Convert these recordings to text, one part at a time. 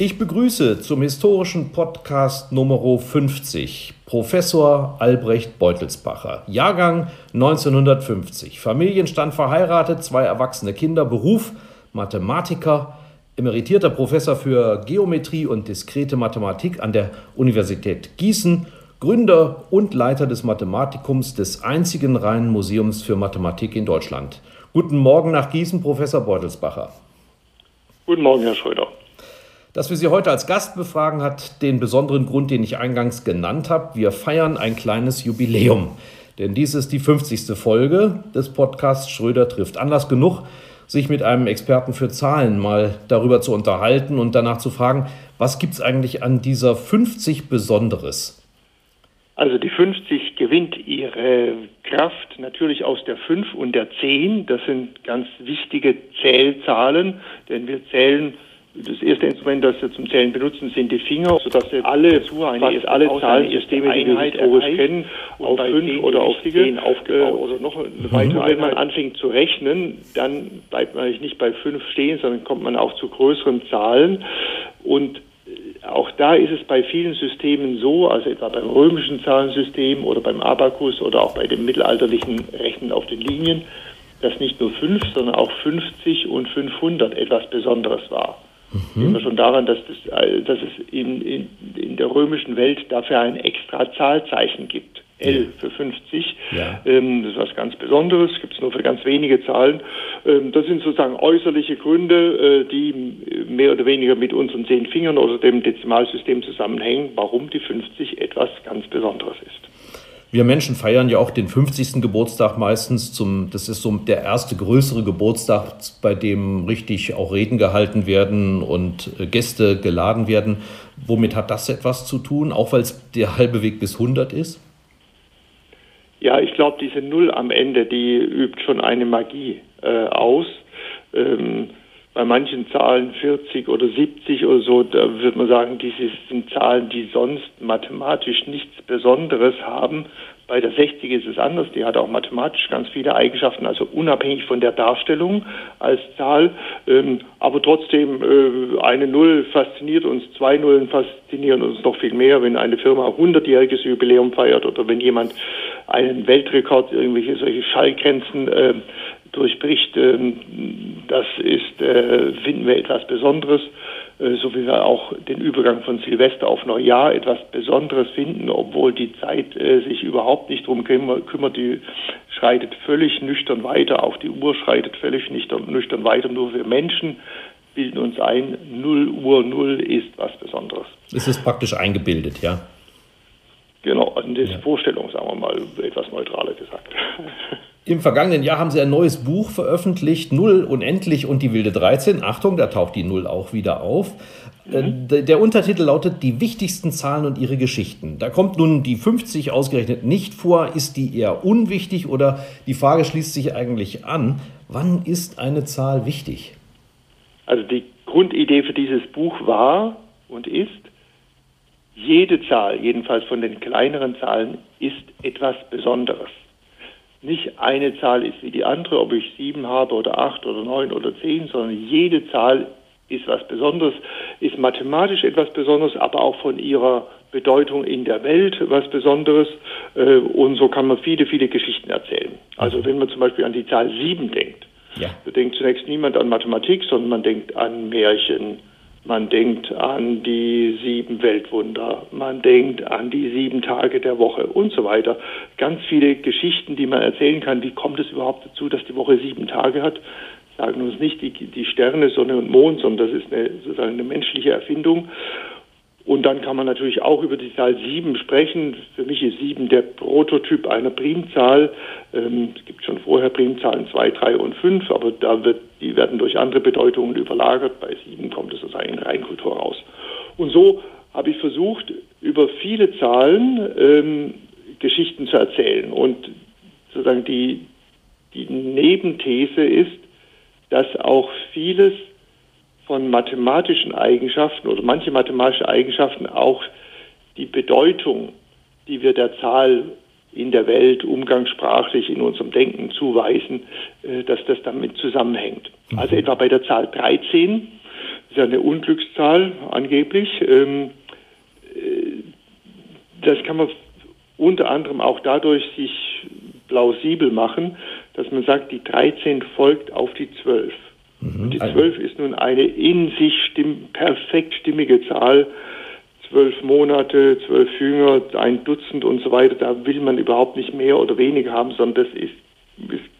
Ich begrüße zum historischen Podcast Nummer 50 Professor Albrecht Beutelsbacher, Jahrgang 1950, Familienstand verheiratet, zwei erwachsene Kinder, Beruf Mathematiker, emeritierter Professor für Geometrie und diskrete Mathematik an der Universität Gießen, Gründer und Leiter des Mathematikums des einzigen reinen Museums für Mathematik in Deutschland. Guten Morgen nach Gießen, Professor Beutelsbacher. Guten Morgen, Herr Schröder. Dass wir Sie heute als Gast befragen, hat den besonderen Grund, den ich eingangs genannt habe. Wir feiern ein kleines Jubiläum. Denn dies ist die 50. Folge des Podcasts Schröder trifft. Anlass genug, sich mit einem Experten für Zahlen mal darüber zu unterhalten und danach zu fragen, was gibt es eigentlich an dieser 50 Besonderes? Also die 50 gewinnt ihre Kraft natürlich aus der 5 und der 10. Das sind ganz wichtige Zählzahlen, denn wir zählen das erste Instrument, das wir zum Zählen benutzen, sind die Finger, sodass wir alle, fast alle Zahlensysteme, die wir historisch kennen, auf fünf oder auf zehn aufgebaut. Äh, oder noch weiter. Wenn man anfängt zu rechnen, dann bleibt man nicht bei fünf stehen, sondern kommt man auch zu größeren Zahlen. Und äh, auch da ist es bei vielen Systemen so, also etwa beim römischen Zahlensystem oder beim Abakus oder auch bei dem mittelalterlichen Rechnen auf den Linien, dass nicht nur fünf, sondern auch 50 und 500 etwas Besonderes war. Mhm. Sehen wir schon daran, dass, das, äh, dass es in, in, in der römischen Welt dafür ein extra Zahlzeichen gibt. L für 50. Ja. Ähm, das ist was ganz Besonderes, gibt es nur für ganz wenige Zahlen. Ähm, das sind sozusagen äußerliche Gründe, äh, die mehr oder weniger mit unseren zehn Fingern oder dem Dezimalsystem zusammenhängen, warum die 50 etwas ganz Besonderes ist. Wir Menschen feiern ja auch den 50. Geburtstag meistens. Zum, das ist so der erste größere Geburtstag, bei dem richtig auch Reden gehalten werden und äh, Gäste geladen werden. Womit hat das etwas zu tun, auch weil es der halbe Weg bis 100 ist? Ja, ich glaube, diese Null am Ende, die übt schon eine Magie äh, aus. Ähm, bei manchen Zahlen 40 oder 70 oder so, da würde man sagen, diese sind Zahlen, die sonst mathematisch nichts Besonderes haben. Bei der 60 ist es anders, die hat auch mathematisch ganz viele Eigenschaften, also unabhängig von der Darstellung als Zahl. Ähm, aber trotzdem, äh, eine Null fasziniert uns, zwei Nullen faszinieren uns noch viel mehr, wenn eine Firma 100-jähriges Jubiläum feiert oder wenn jemand einen Weltrekord, irgendwelche solche Schallgrenzen äh, durchbricht. Ähm, das ist, äh, finden wir etwas Besonderes, äh, so wie wir auch den Übergang von Silvester auf Neujahr etwas Besonderes finden, obwohl die Zeit äh, sich überhaupt nicht darum kümmert, die schreitet völlig nüchtern weiter, auch die Uhr schreitet völlig nüchtern weiter, nur wir Menschen bilden uns ein, 0 Uhr 0 ist was Besonderes. Es ist praktisch eingebildet, ja? Genau, also das ja. Vorstellung, sagen wir mal, etwas neutraler gesagt. Im vergangenen Jahr haben sie ein neues Buch veröffentlicht, Null, Unendlich und die wilde 13. Achtung, da taucht die Null auch wieder auf. Mhm. Äh, der Untertitel lautet Die wichtigsten Zahlen und ihre Geschichten. Da kommt nun die 50 ausgerechnet nicht vor. Ist die eher unwichtig oder die Frage schließt sich eigentlich an, wann ist eine Zahl wichtig? Also die Grundidee für dieses Buch war und ist, jede Zahl, jedenfalls von den kleineren Zahlen, ist etwas Besonderes nicht eine Zahl ist wie die andere, ob ich sieben habe oder acht oder neun oder zehn, sondern jede Zahl ist was Besonderes, ist mathematisch etwas Besonderes, aber auch von ihrer Bedeutung in der Welt was Besonderes. Äh, und so kann man viele, viele Geschichten erzählen. Also mhm. wenn man zum Beispiel an die Zahl sieben denkt, ja. da denkt zunächst niemand an Mathematik, sondern man denkt an Märchen, man denkt an die sieben Weltwunder, man denkt an die sieben Tage der Woche und so weiter. Ganz viele Geschichten, die man erzählen kann. Wie kommt es überhaupt dazu, dass die Woche sieben Tage hat? Sagen uns nicht die, die Sterne, Sonne und Mond, sondern das ist eine, sozusagen eine menschliche Erfindung. Und dann kann man natürlich auch über die Zahl 7 sprechen. Für mich ist 7 der Prototyp einer Primzahl. Ähm, es gibt schon vorher Primzahlen 2, 3 und 5, aber da wird, die werden durch andere Bedeutungen überlagert. Bei 7 kommt es sozusagen in Reinkultur raus. Und so habe ich versucht, über viele Zahlen ähm, Geschichten zu erzählen. Und sozusagen die, die Nebenthese ist, dass auch vieles von mathematischen Eigenschaften oder manche mathematische Eigenschaften auch die Bedeutung, die wir der Zahl in der Welt umgangssprachlich in unserem Denken zuweisen, äh, dass das damit zusammenhängt. Mhm. Also etwa bei der Zahl 13, das ist ja eine Unglückszahl angeblich, ähm, äh, das kann man unter anderem auch dadurch sich plausibel machen, dass man sagt, die 13 folgt auf die 12. Mhm. Die zwölf ist nun eine in sich stimm, perfekt stimmige Zahl. Zwölf Monate, zwölf Jünger, ein Dutzend und so weiter. Da will man überhaupt nicht mehr oder weniger haben, sondern das ist, ist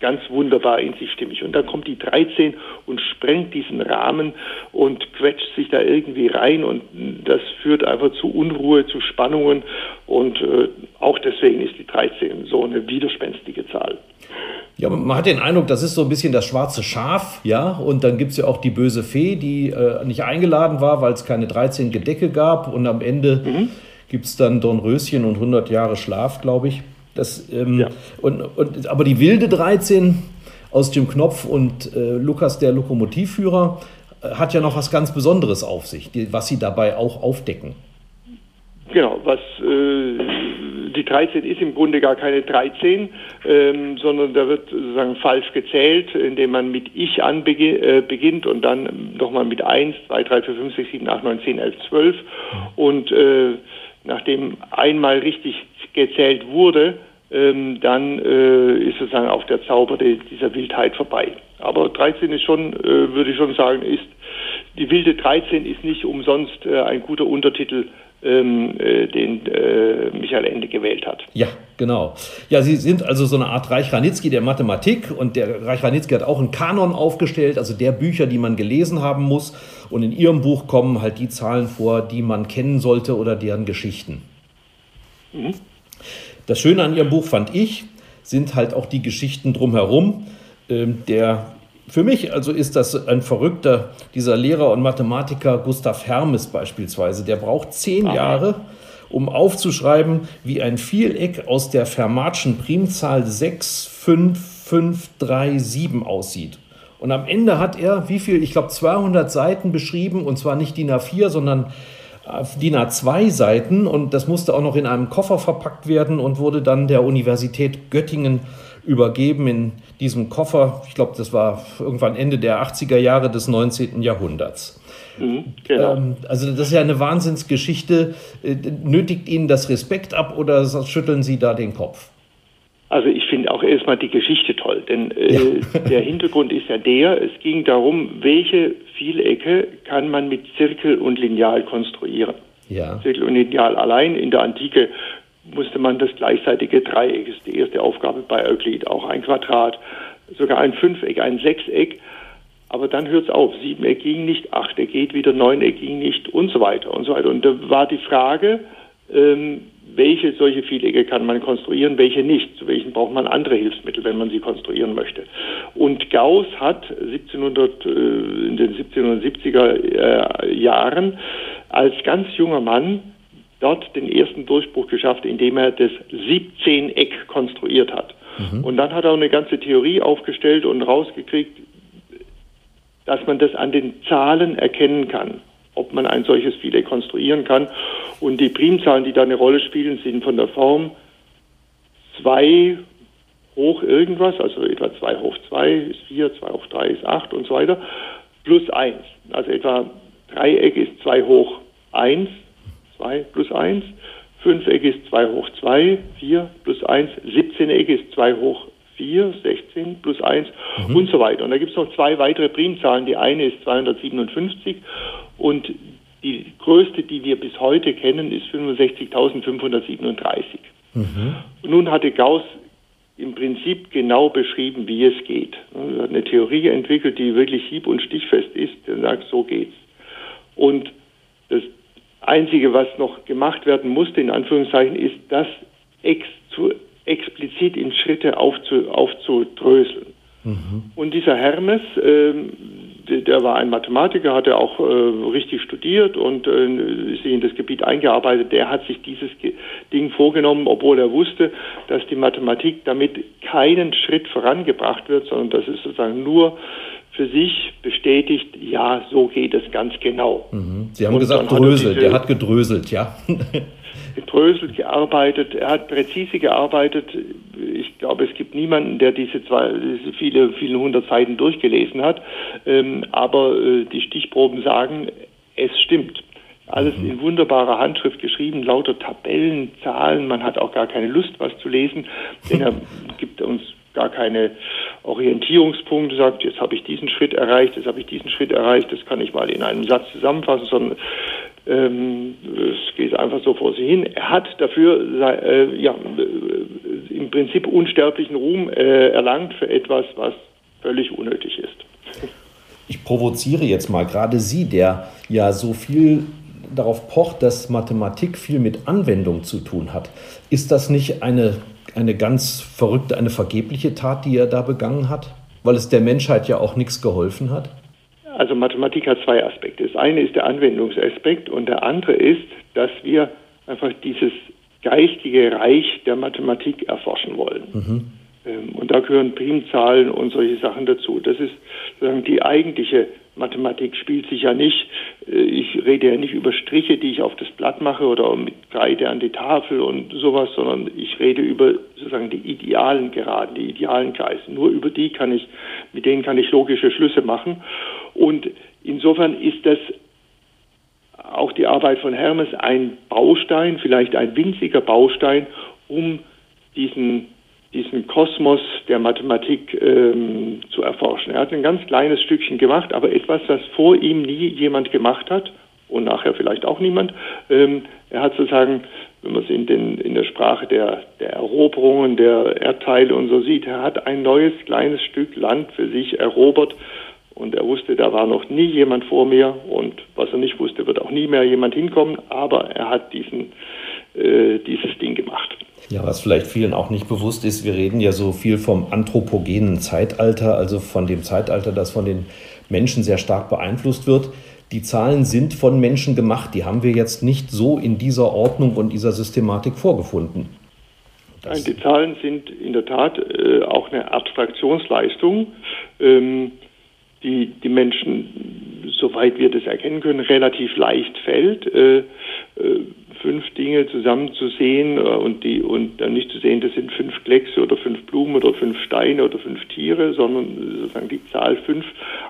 ganz wunderbar in sich stimmig. Und dann kommt die 13 und sprengt diesen Rahmen und quetscht sich da irgendwie rein und das führt einfach zu Unruhe, zu Spannungen und äh, auch deswegen ist die 13 so eine widerspenstige Zahl. Ja, man hat den Eindruck, das ist so ein bisschen das schwarze Schaf, ja, und dann gibt es ja auch die böse Fee, die äh, nicht eingeladen war, weil es keine 13 Gedecke gab und am Ende mhm. gibt es dann Dornröschen und 100 Jahre Schlaf, glaube ich. Das, ähm, ja. und, und, aber die wilde 13 aus dem Knopf und äh, Lukas, der Lokomotivführer, äh, hat ja noch was ganz Besonderes auf sich, die, was sie dabei auch aufdecken. Genau, was äh, die 13 ist im Grunde gar keine 13, ähm, sondern da wird sozusagen falsch gezählt, indem man mit Ich an äh, beginnt und dann nochmal mit 1, 2, 3, 4, 5, 6, 7, 8, 9, 10, 11, 12. Und äh, nachdem einmal richtig gezählt wurde, ähm, dann äh, ist sozusagen auch der Zauber de, dieser Wildheit vorbei. Aber 13 ist schon, äh, würde ich schon sagen, ist die wilde 13 ist nicht umsonst äh, ein guter Untertitel ähm, äh, den äh, Michael Ende gewählt hat. Ja, genau. Ja, Sie sind also so eine Art Reich Ranitzky der Mathematik und der Reich Ranitzky hat auch einen Kanon aufgestellt, also der Bücher, die man gelesen haben muss. Und in Ihrem Buch kommen halt die Zahlen vor, die man kennen sollte oder deren Geschichten. Mhm. Das Schöne an Ihrem Buch fand ich, sind halt auch die Geschichten drumherum. Ähm, der für mich also ist das ein verrückter, dieser Lehrer und Mathematiker Gustav Hermes beispielsweise, der braucht zehn Aha. Jahre, um aufzuschreiben, wie ein Vieleck aus der Fermatschen Primzahl 6, 5, 5, 3, 7 aussieht. Und am Ende hat er, wie viel, ich glaube 200 Seiten beschrieben, und zwar nicht DIN A4, sondern äh, DIN A2 Seiten. Und das musste auch noch in einem Koffer verpackt werden und wurde dann der Universität Göttingen übergeben in diesem Koffer. Ich glaube, das war irgendwann Ende der 80er Jahre des 19. Jahrhunderts. Mhm, genau. ähm, also das ist ja eine Wahnsinnsgeschichte. Äh, nötigt Ihnen das Respekt ab oder schütteln Sie da den Kopf? Also ich finde auch erstmal die Geschichte toll, denn äh, ja. der Hintergrund ist ja der, es ging darum, welche Vielecke kann man mit Zirkel und Lineal konstruieren. Ja. Zirkel und Lineal allein in der Antike musste man das gleichzeitige Dreieck, ist die erste Aufgabe bei Euklid, auch ein Quadrat, sogar ein Fünfeck, ein Sechseck. Aber dann hört es auf. Siebeneck ging nicht, Achteck geht wieder, Neuneck ging nicht und so weiter und so weiter. Und da war die Frage, ähm, welche solche Vielecke kann man konstruieren, welche nicht. Zu welchen braucht man andere Hilfsmittel, wenn man sie konstruieren möchte. Und Gauss hat 1700, äh, in den 1770er äh, Jahren als ganz junger Mann dort den ersten Durchbruch geschafft, indem er das 17-Eck konstruiert hat. Mhm. Und dann hat er eine ganze Theorie aufgestellt und rausgekriegt, dass man das an den Zahlen erkennen kann, ob man ein solches Viereck konstruieren kann. Und die Primzahlen, die da eine Rolle spielen, sind von der Form 2 hoch irgendwas, also etwa 2 hoch 2 ist 4, 2 hoch 3 ist 8 und so weiter, plus 1. Also etwa Dreieck ist 2 hoch 1, 2 plus 1. Fünfeck ist 2 hoch 2, 4 plus 1. 17 Eck ist 2 hoch 4, 16 plus 1 mhm. und so weiter. Und da gibt es noch zwei weitere Primzahlen. Die eine ist 257 und die größte, die wir bis heute kennen, ist 65.537. Mhm. Und nun hatte Gauss im Prinzip genau beschrieben, wie es geht. Er hat eine Theorie entwickelt, die wirklich hieb- und stichfest ist. Er sagt, so geht's. Und das Einzige, was noch gemacht werden musste, in Anführungszeichen, ist, das ex zu, explizit in Schritte aufzu, aufzudröseln. Mhm. Und dieser Hermes, ähm, der war ein Mathematiker, hat er auch äh, richtig studiert und äh, sich in das Gebiet eingearbeitet. Der hat sich dieses Ding vorgenommen, obwohl er wusste, dass die Mathematik damit keinen Schritt vorangebracht wird, sondern dass es sozusagen nur für sich bestätigt, ja, so geht es ganz genau. Mhm. Sie haben und gesagt, dröselt, der hat gedröselt, ja. gedröselt, gearbeitet, er hat präzise gearbeitet. Ich glaube, es gibt niemanden, der diese, zwei, diese viele, viele hundert Seiten durchgelesen hat. Ähm, aber äh, die Stichproben sagen, es stimmt. Alles mhm. in wunderbarer Handschrift geschrieben, lauter Tabellen, Zahlen. Man hat auch gar keine Lust, was zu lesen, denn er gibt uns gar keine Orientierungspunkte, sagt, jetzt habe ich diesen Schritt erreicht, jetzt habe ich diesen Schritt erreicht, das kann ich mal in einem Satz zusammenfassen, sondern ähm, es geht einfach so vor sich hin. Er hat dafür äh, ja, äh, im Prinzip unsterblichen Ruhm äh, erlangt für etwas, was völlig unnötig ist. Ich provoziere jetzt mal gerade Sie, der ja so viel darauf pocht, dass Mathematik viel mit Anwendung zu tun hat. Ist das nicht eine, eine ganz verrückte, eine vergebliche Tat, die er da begangen hat? Weil es der Menschheit ja auch nichts geholfen hat? Also Mathematik hat zwei Aspekte. Das eine ist der Anwendungsaspekt und der andere ist, dass wir einfach dieses geistige Reich der Mathematik erforschen wollen. Mhm. Ähm, und da gehören Primzahlen und solche Sachen dazu. Das ist sozusagen die eigentliche Mathematik spielt sich ja nicht, äh, ich rede ja nicht über Striche, die ich auf das Blatt mache oder mit Kreide an die Tafel und sowas, sondern ich rede über sozusagen die idealen Geraden, die idealen Kreise. Nur über die kann ich, mit denen kann ich logische Schlüsse machen. Und insofern ist das auch die Arbeit von Hermes ein Baustein, vielleicht ein winziger Baustein, um diesen diesen Kosmos der Mathematik ähm, zu erforschen. Er hat ein ganz kleines Stückchen gemacht, aber etwas, das vor ihm nie jemand gemacht hat und nachher vielleicht auch niemand. Ähm, er hat sozusagen, wenn man es in, den, in der Sprache der, der Eroberungen, der Erdteile und so sieht, er hat ein neues kleines Stück Land für sich erobert und er wusste, da war noch nie jemand vor mir und was er nicht wusste, wird auch nie mehr jemand hinkommen, aber er hat diesen, äh, dieses Ding gemacht. Ja, was vielleicht vielen auch nicht bewusst ist, wir reden ja so viel vom anthropogenen Zeitalter, also von dem Zeitalter, das von den Menschen sehr stark beeinflusst wird. Die Zahlen sind von Menschen gemacht, die haben wir jetzt nicht so in dieser Ordnung und dieser Systematik vorgefunden. Nein, die Zahlen sind in der Tat äh, auch eine Abstraktionsleistung, ähm, die die Menschen, soweit wir das erkennen können, relativ leicht fällt. Äh, äh, fünf Dinge zusammenzusehen äh, und die und dann nicht zu sehen, das sind fünf Kleckse oder fünf Blumen oder fünf Steine oder fünf Tiere, sondern sozusagen die Zahl fünf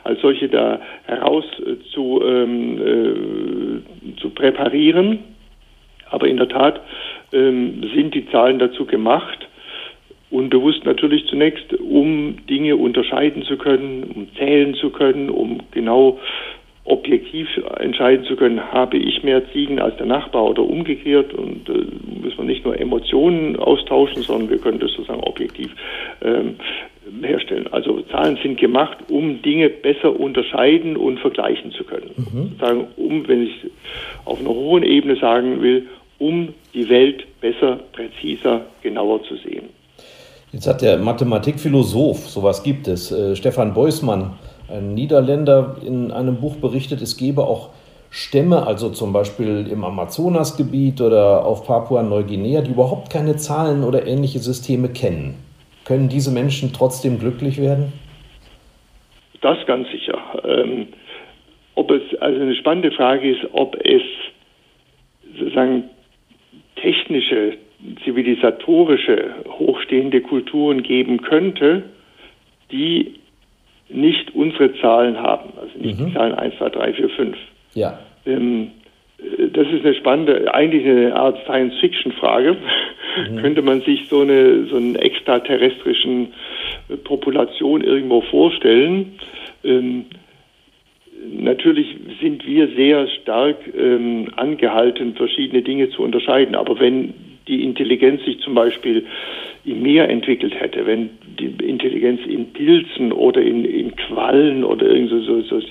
als solche da heraus äh, zu, ähm, äh, zu präparieren. Aber in der Tat ähm, sind die Zahlen dazu gemacht, unbewusst natürlich zunächst, um Dinge unterscheiden zu können, um zählen zu können, um genau objektiv entscheiden zu können, habe ich mehr Ziegen als der Nachbar oder umgekehrt. Und äh, müssen wir nicht nur Emotionen austauschen, sondern wir können das sozusagen objektiv ähm, herstellen. Also Zahlen sind gemacht, um Dinge besser unterscheiden und vergleichen zu können. Mhm. Sagen, um, wenn ich auf einer hohen Ebene sagen will, um die Welt besser, präziser, genauer zu sehen. Jetzt hat der Mathematikphilosoph, sowas gibt es, äh, Stefan Beusmann, ein Niederländer in einem Buch berichtet, es gebe auch Stämme, also zum Beispiel im Amazonasgebiet oder auf Papua-Neuguinea, die überhaupt keine Zahlen oder ähnliche Systeme kennen. Können diese Menschen trotzdem glücklich werden? Das ganz sicher. Ähm, ob es, also eine spannende Frage ist, ob es sozusagen technische, zivilisatorische, hochstehende Kulturen geben könnte, die nicht unsere Zahlen haben, also nicht mhm. die Zahlen 1, 2, 3, 4, 5. Ja. Ähm, äh, das ist eine spannende, eigentlich eine Art Science-Fiction-Frage. mhm. könnte man sich so eine so einen extraterrestrischen äh, Population irgendwo vorstellen. Ähm, natürlich sind wir sehr stark ähm, angehalten, verschiedene Dinge zu unterscheiden. Aber wenn die Intelligenz sich zum Beispiel im Meer entwickelt hätte, wenn die Intelligenz in Pilzen oder in, in Quallen oder irgend so, so, so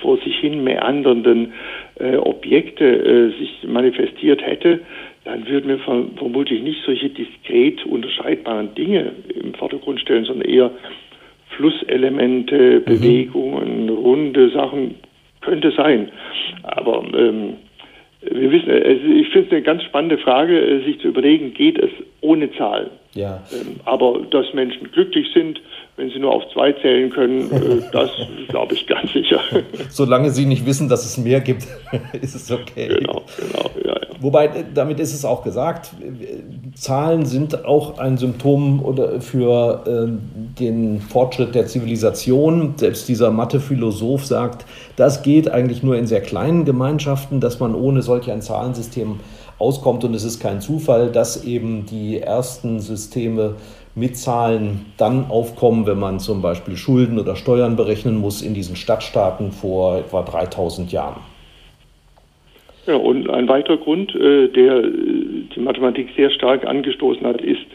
vor sich hin meandernden äh, Objekte äh, sich manifestiert hätte, dann würden wir vermutlich nicht solche diskret unterscheidbaren Dinge im Vordergrund stellen, sondern eher Flusselemente, mhm. Bewegungen, runde Sachen, könnte sein. Aber ähm, wir wissen, also ich finde es eine ganz spannende Frage, äh, sich zu überlegen, geht es ohne Zahlen? Ja. Ähm, aber dass Menschen glücklich sind, wenn sie nur auf zwei zählen können, äh, das glaube ich ganz sicher. Solange sie nicht wissen, dass es mehr gibt, ist es okay. Genau, genau, ja. Wobei, damit ist es auch gesagt, Zahlen sind auch ein Symptom für äh, den Fortschritt der Zivilisation. Selbst dieser Mathe-Philosoph sagt, das geht eigentlich nur in sehr kleinen Gemeinschaften, dass man ohne solch ein Zahlensystem auskommt. Und es ist kein Zufall, dass eben die ersten Systeme mit Zahlen dann aufkommen, wenn man zum Beispiel Schulden oder Steuern berechnen muss in diesen Stadtstaaten vor etwa 3000 Jahren. Ja, und ein weiterer Grund, äh, der äh, die Mathematik sehr stark angestoßen hat, ist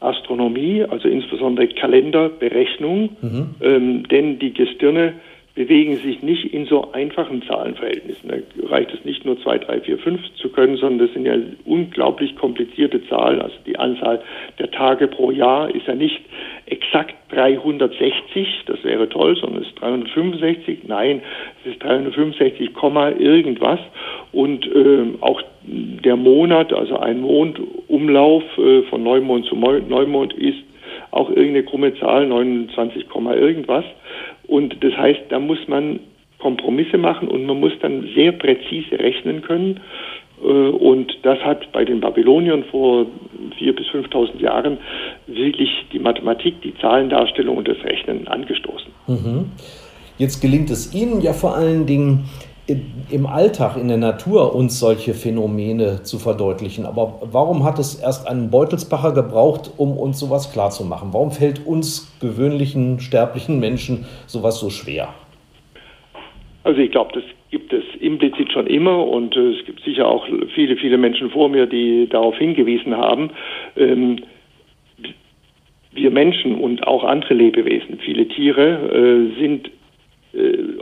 Astronomie, also insbesondere Kalenderberechnung, mhm. ähm, denn die Gestirne bewegen sich nicht in so einfachen Zahlenverhältnissen. Da reicht es nicht nur 2, 3, 4, 5 zu können, sondern das sind ja unglaublich komplizierte Zahlen. Also die Anzahl der Tage pro Jahr ist ja nicht exakt 360, das wäre toll, sondern es ist 365. Nein, es ist 365, irgendwas. Und äh, auch der Monat, also ein Mondumlauf äh, von Neumond zu Neumond ist auch irgendeine krumme Zahl, 29, irgendwas. Und das heißt, da muss man Kompromisse machen und man muss dann sehr präzise rechnen können. Äh, und das hat bei den Babyloniern vor 4.000 bis 5.000 Jahren wirklich die Mathematik, die Zahlendarstellung und das Rechnen angestoßen. Mhm. Jetzt gelingt es Ihnen ja vor allen Dingen, im Alltag, in der Natur uns solche Phänomene zu verdeutlichen. Aber warum hat es erst einen Beutelsbacher gebraucht, um uns sowas klarzumachen? Warum fällt uns gewöhnlichen, sterblichen Menschen sowas so schwer? Also ich glaube, das gibt es implizit schon immer und äh, es gibt sicher auch viele, viele Menschen vor mir, die darauf hingewiesen haben. Ähm, wir Menschen und auch andere Lebewesen, viele Tiere, äh, sind äh,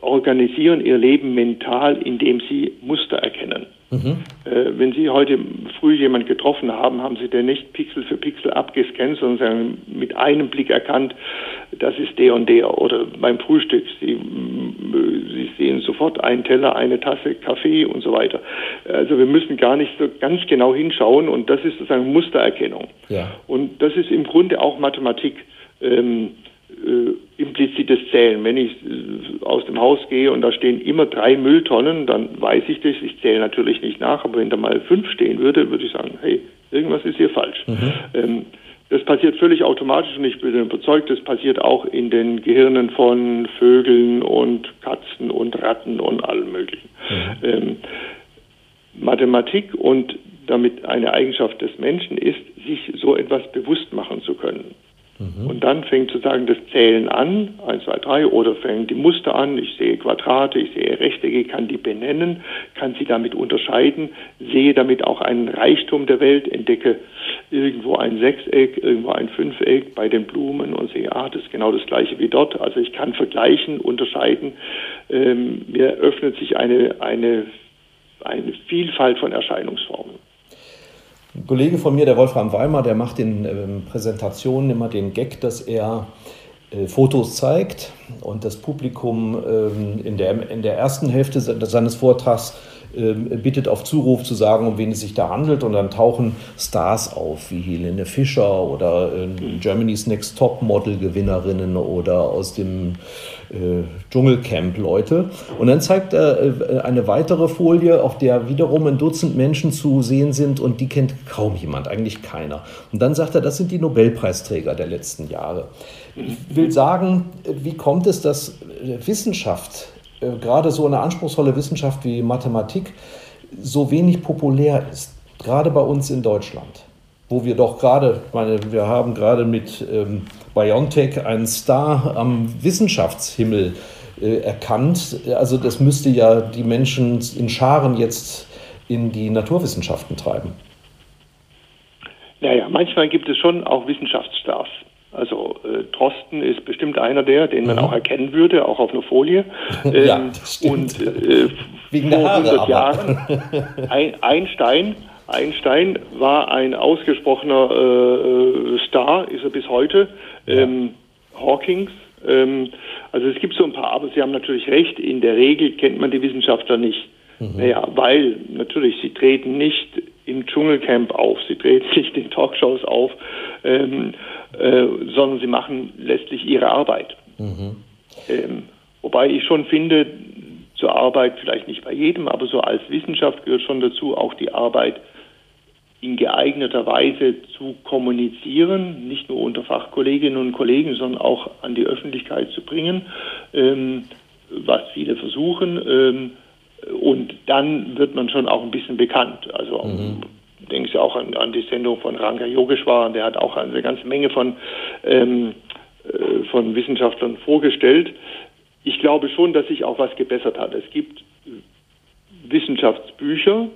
organisieren ihr Leben mental, indem sie Muster erkennen. Mhm. Äh, wenn Sie heute früh jemand getroffen haben, haben Sie den nicht Pixel für Pixel abgescannt, sondern Sie haben mit einem Blick erkannt, das ist der und der. Oder beim Frühstück, Sie, Sie sehen sofort einen Teller, eine Tasse Kaffee und so weiter. Also wir müssen gar nicht so ganz genau hinschauen und das ist sozusagen Mustererkennung. Ja. Und das ist im Grunde auch Mathematik. Ähm, äh, implizites Zählen. Wenn ich äh, aus dem Haus gehe und da stehen immer drei Mülltonnen, dann weiß ich das. Ich zähle natürlich nicht nach, aber wenn da mal fünf stehen würde, würde ich sagen, hey, irgendwas ist hier falsch. Mhm. Ähm, das passiert völlig automatisch und ich bin überzeugt, das passiert auch in den Gehirnen von Vögeln und Katzen und Ratten und allem Möglichen. Mhm. Ähm, Mathematik und damit eine Eigenschaft des Menschen ist, sich so etwas bewusst machen zu können. Mhm. Und dann fängt sozusagen das Zählen an, 1, 2, 3, oder fängt die Muster an, ich sehe Quadrate, ich sehe Rechtecke, kann die benennen, kann sie damit unterscheiden, sehe damit auch einen Reichtum der Welt, entdecke irgendwo ein Sechseck, irgendwo ein Fünfeck bei den Blumen und sehe, ah, das ist genau das gleiche wie dort. Also ich kann vergleichen, unterscheiden. Ähm, mir öffnet sich eine, eine, eine Vielfalt von Erscheinungsformen. Ein Kollege von mir, der Wolfram Weimar, der macht in ähm, Präsentationen immer den Gag, dass er äh, Fotos zeigt und das Publikum ähm, in, der, in der ersten Hälfte seines Vortrags bittet auf Zuruf zu sagen, um wen es sich da handelt. Und dann tauchen Stars auf, wie Helene Fischer oder äh, Germany's Next Top Model Gewinnerinnen oder aus dem äh, Dschungelcamp Leute. Und dann zeigt er äh, eine weitere Folie, auf der wiederum ein Dutzend Menschen zu sehen sind und die kennt kaum jemand, eigentlich keiner. Und dann sagt er, das sind die Nobelpreisträger der letzten Jahre. Ich will sagen, wie kommt es, dass Wissenschaft äh, gerade so eine anspruchsvolle Wissenschaft wie Mathematik so wenig populär ist. gerade bei uns in Deutschland, wo wir doch gerade, meine, wir haben gerade mit ähm, BioNTech einen Star am Wissenschaftshimmel äh, erkannt. Also das müsste ja die Menschen in Scharen jetzt in die Naturwissenschaften treiben. Naja, manchmal gibt es schon auch Wissenschaftsstars. Also äh, Drosten ist bestimmt einer der, den man mhm. auch erkennen würde, auch auf einer Folie. Ähm, ja. Und äh, Wegen vor 100 Jahren ein, Einstein, Einstein war ein ausgesprochener äh, Star, ist er bis heute. Ähm, Hawkings. Ähm, also es gibt so ein paar, aber Sie haben natürlich recht, in der Regel kennt man die Wissenschaftler nicht. Mhm. Naja, weil natürlich, sie treten nicht im Dschungelcamp auf, sie treten nicht in Talkshows auf, ähm, äh, sondern sie machen letztlich ihre Arbeit. Mhm. Ähm, wobei ich schon finde, zur Arbeit vielleicht nicht bei jedem, aber so als Wissenschaft gehört schon dazu auch die Arbeit in geeigneter Weise zu kommunizieren, nicht nur unter Fachkolleginnen und Kollegen, sondern auch an die Öffentlichkeit zu bringen, ähm, was viele versuchen. Und dann wird man schon auch ein bisschen bekannt. Also mhm. denke ich auch an, an, die Sendung von Ranga Yogeshwar, der hat auch eine ganze Menge von, ähm, äh, von Wissenschaftlern vorgestellt. Ich glaube schon, dass sich auch was gebessert hat. Es gibt Wissenschaftsbücher,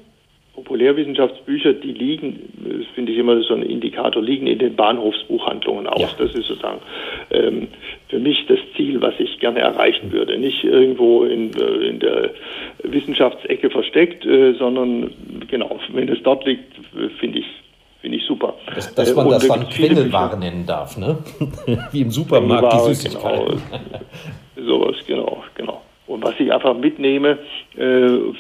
Populärwissenschaftsbücher, die liegen, das finde ich immer so ein Indikator, liegen in den Bahnhofsbuchhandlungen aus. Ja. Das ist sozusagen ähm, für mich das Ziel, was ich gerne erreichen würde. Nicht irgendwo in, äh, in der Wissenschaftsecke versteckt, äh, sondern genau, wenn es dort liegt, finde ich Finde ich super. Dass, dass man äh, das dann Quengelware nennen darf, ne? Wie im Supermarkt die Süßigkeiten. Genau, sowas, genau, genau. Und was ich einfach mitnehme äh,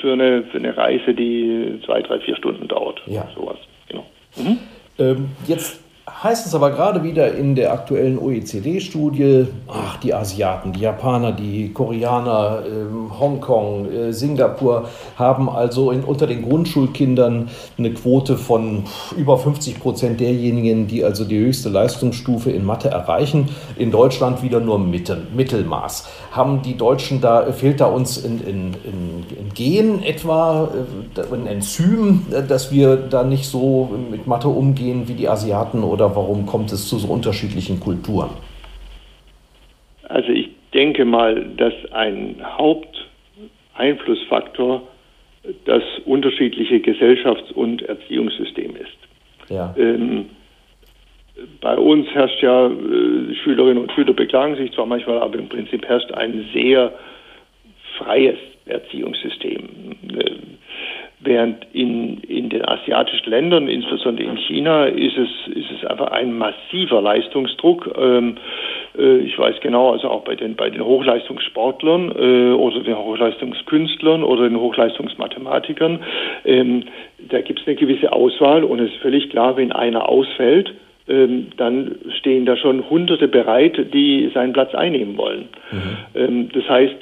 für, eine, für eine Reise, die zwei, drei, vier Stunden dauert. Ja. Sowas, genau. Mhm. Ähm, jetzt heißt es aber gerade wieder in der aktuellen OECD-Studie, ach, die Asiaten, die Japaner, die Koreaner, äh, Hongkong, äh, Singapur haben also in, unter den Grundschulkindern eine Quote von über 50 Prozent derjenigen, die also die höchste Leistungsstufe in Mathe erreichen. In Deutschland wieder nur Mittel, Mittelmaß. Haben die Deutschen da, fehlt da uns in, in, in, Gen etwa, äh, ein Enzym, äh, dass wir da nicht so mit Mathe umgehen wie die Asiaten oder warum kommt es zu so unterschiedlichen Kulturen? Also ich denke mal, dass ein Haupteinflussfaktor das unterschiedliche Gesellschafts- und Erziehungssystem ist. Ja. Ähm, bei uns herrscht ja, äh, Schülerinnen und Schüler beklagen sich zwar manchmal, aber im Prinzip herrscht ein sehr freies Erziehungssystem. Äh, Während in, in den asiatischen Ländern, insbesondere in China, ist es, ist es einfach ein massiver Leistungsdruck. Ähm, äh, ich weiß genau, also auch bei den, bei den Hochleistungssportlern äh, oder den Hochleistungskünstlern oder den Hochleistungsmathematikern, ähm, da gibt es eine gewisse Auswahl und es ist völlig klar, wenn einer ausfällt, ähm, dann stehen da schon Hunderte bereit, die seinen Platz einnehmen wollen. Mhm. Ähm, das heißt,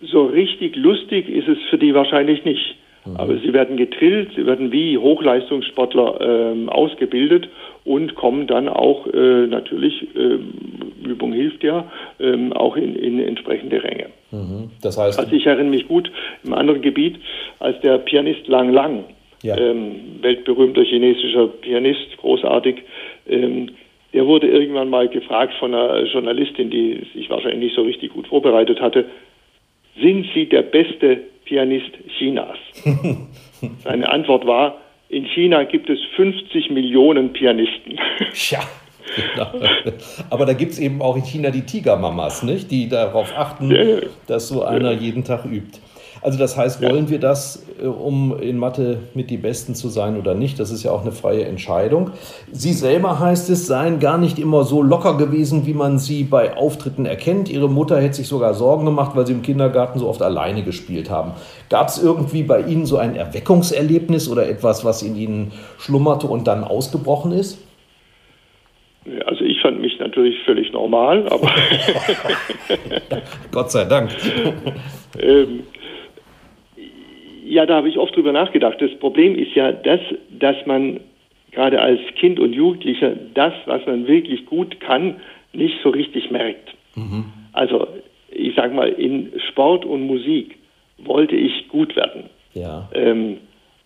so richtig lustig ist es für die wahrscheinlich nicht. Mhm. Aber sie werden getrillt, sie werden wie Hochleistungssportler ähm, ausgebildet und kommen dann auch äh, natürlich, ähm, Übung hilft ja, ähm, auch in, in, entsprechende Ränge. Mhm. Das heißt, also ich erinnere mich gut im anderen Gebiet, als der Pianist Lang Lang, ja. ähm, weltberühmter chinesischer Pianist, großartig, ähm, der wurde irgendwann mal gefragt von einer Journalistin, die sich wahrscheinlich nicht so richtig gut vorbereitet hatte, sind Sie der beste Pianist Chinas? Seine Antwort war, in China gibt es 50 Millionen Pianisten. Tja. Genau. Aber da gibt es eben auch in China die Tigermamas, nicht? die darauf achten, dass so einer jeden Tag übt. Also das heißt, wollen ja. wir das, äh, um in Mathe mit die Besten zu sein oder nicht? Das ist ja auch eine freie Entscheidung. Sie selber heißt es, seien gar nicht immer so locker gewesen, wie man sie bei Auftritten erkennt. Ihre Mutter hätte sich sogar Sorgen gemacht, weil sie im Kindergarten so oft alleine gespielt haben. Gab es irgendwie bei Ihnen so ein Erweckungserlebnis oder etwas, was in Ihnen schlummerte und dann ausgebrochen ist? Also ich fand mich natürlich völlig normal, aber Gott sei Dank. ähm, ja, da habe ich oft drüber nachgedacht. Das Problem ist ja, dass, dass man gerade als Kind und Jugendlicher das, was man wirklich gut kann, nicht so richtig merkt. Mhm. Also ich sage mal, in Sport und Musik wollte ich gut werden. Ja. Ähm,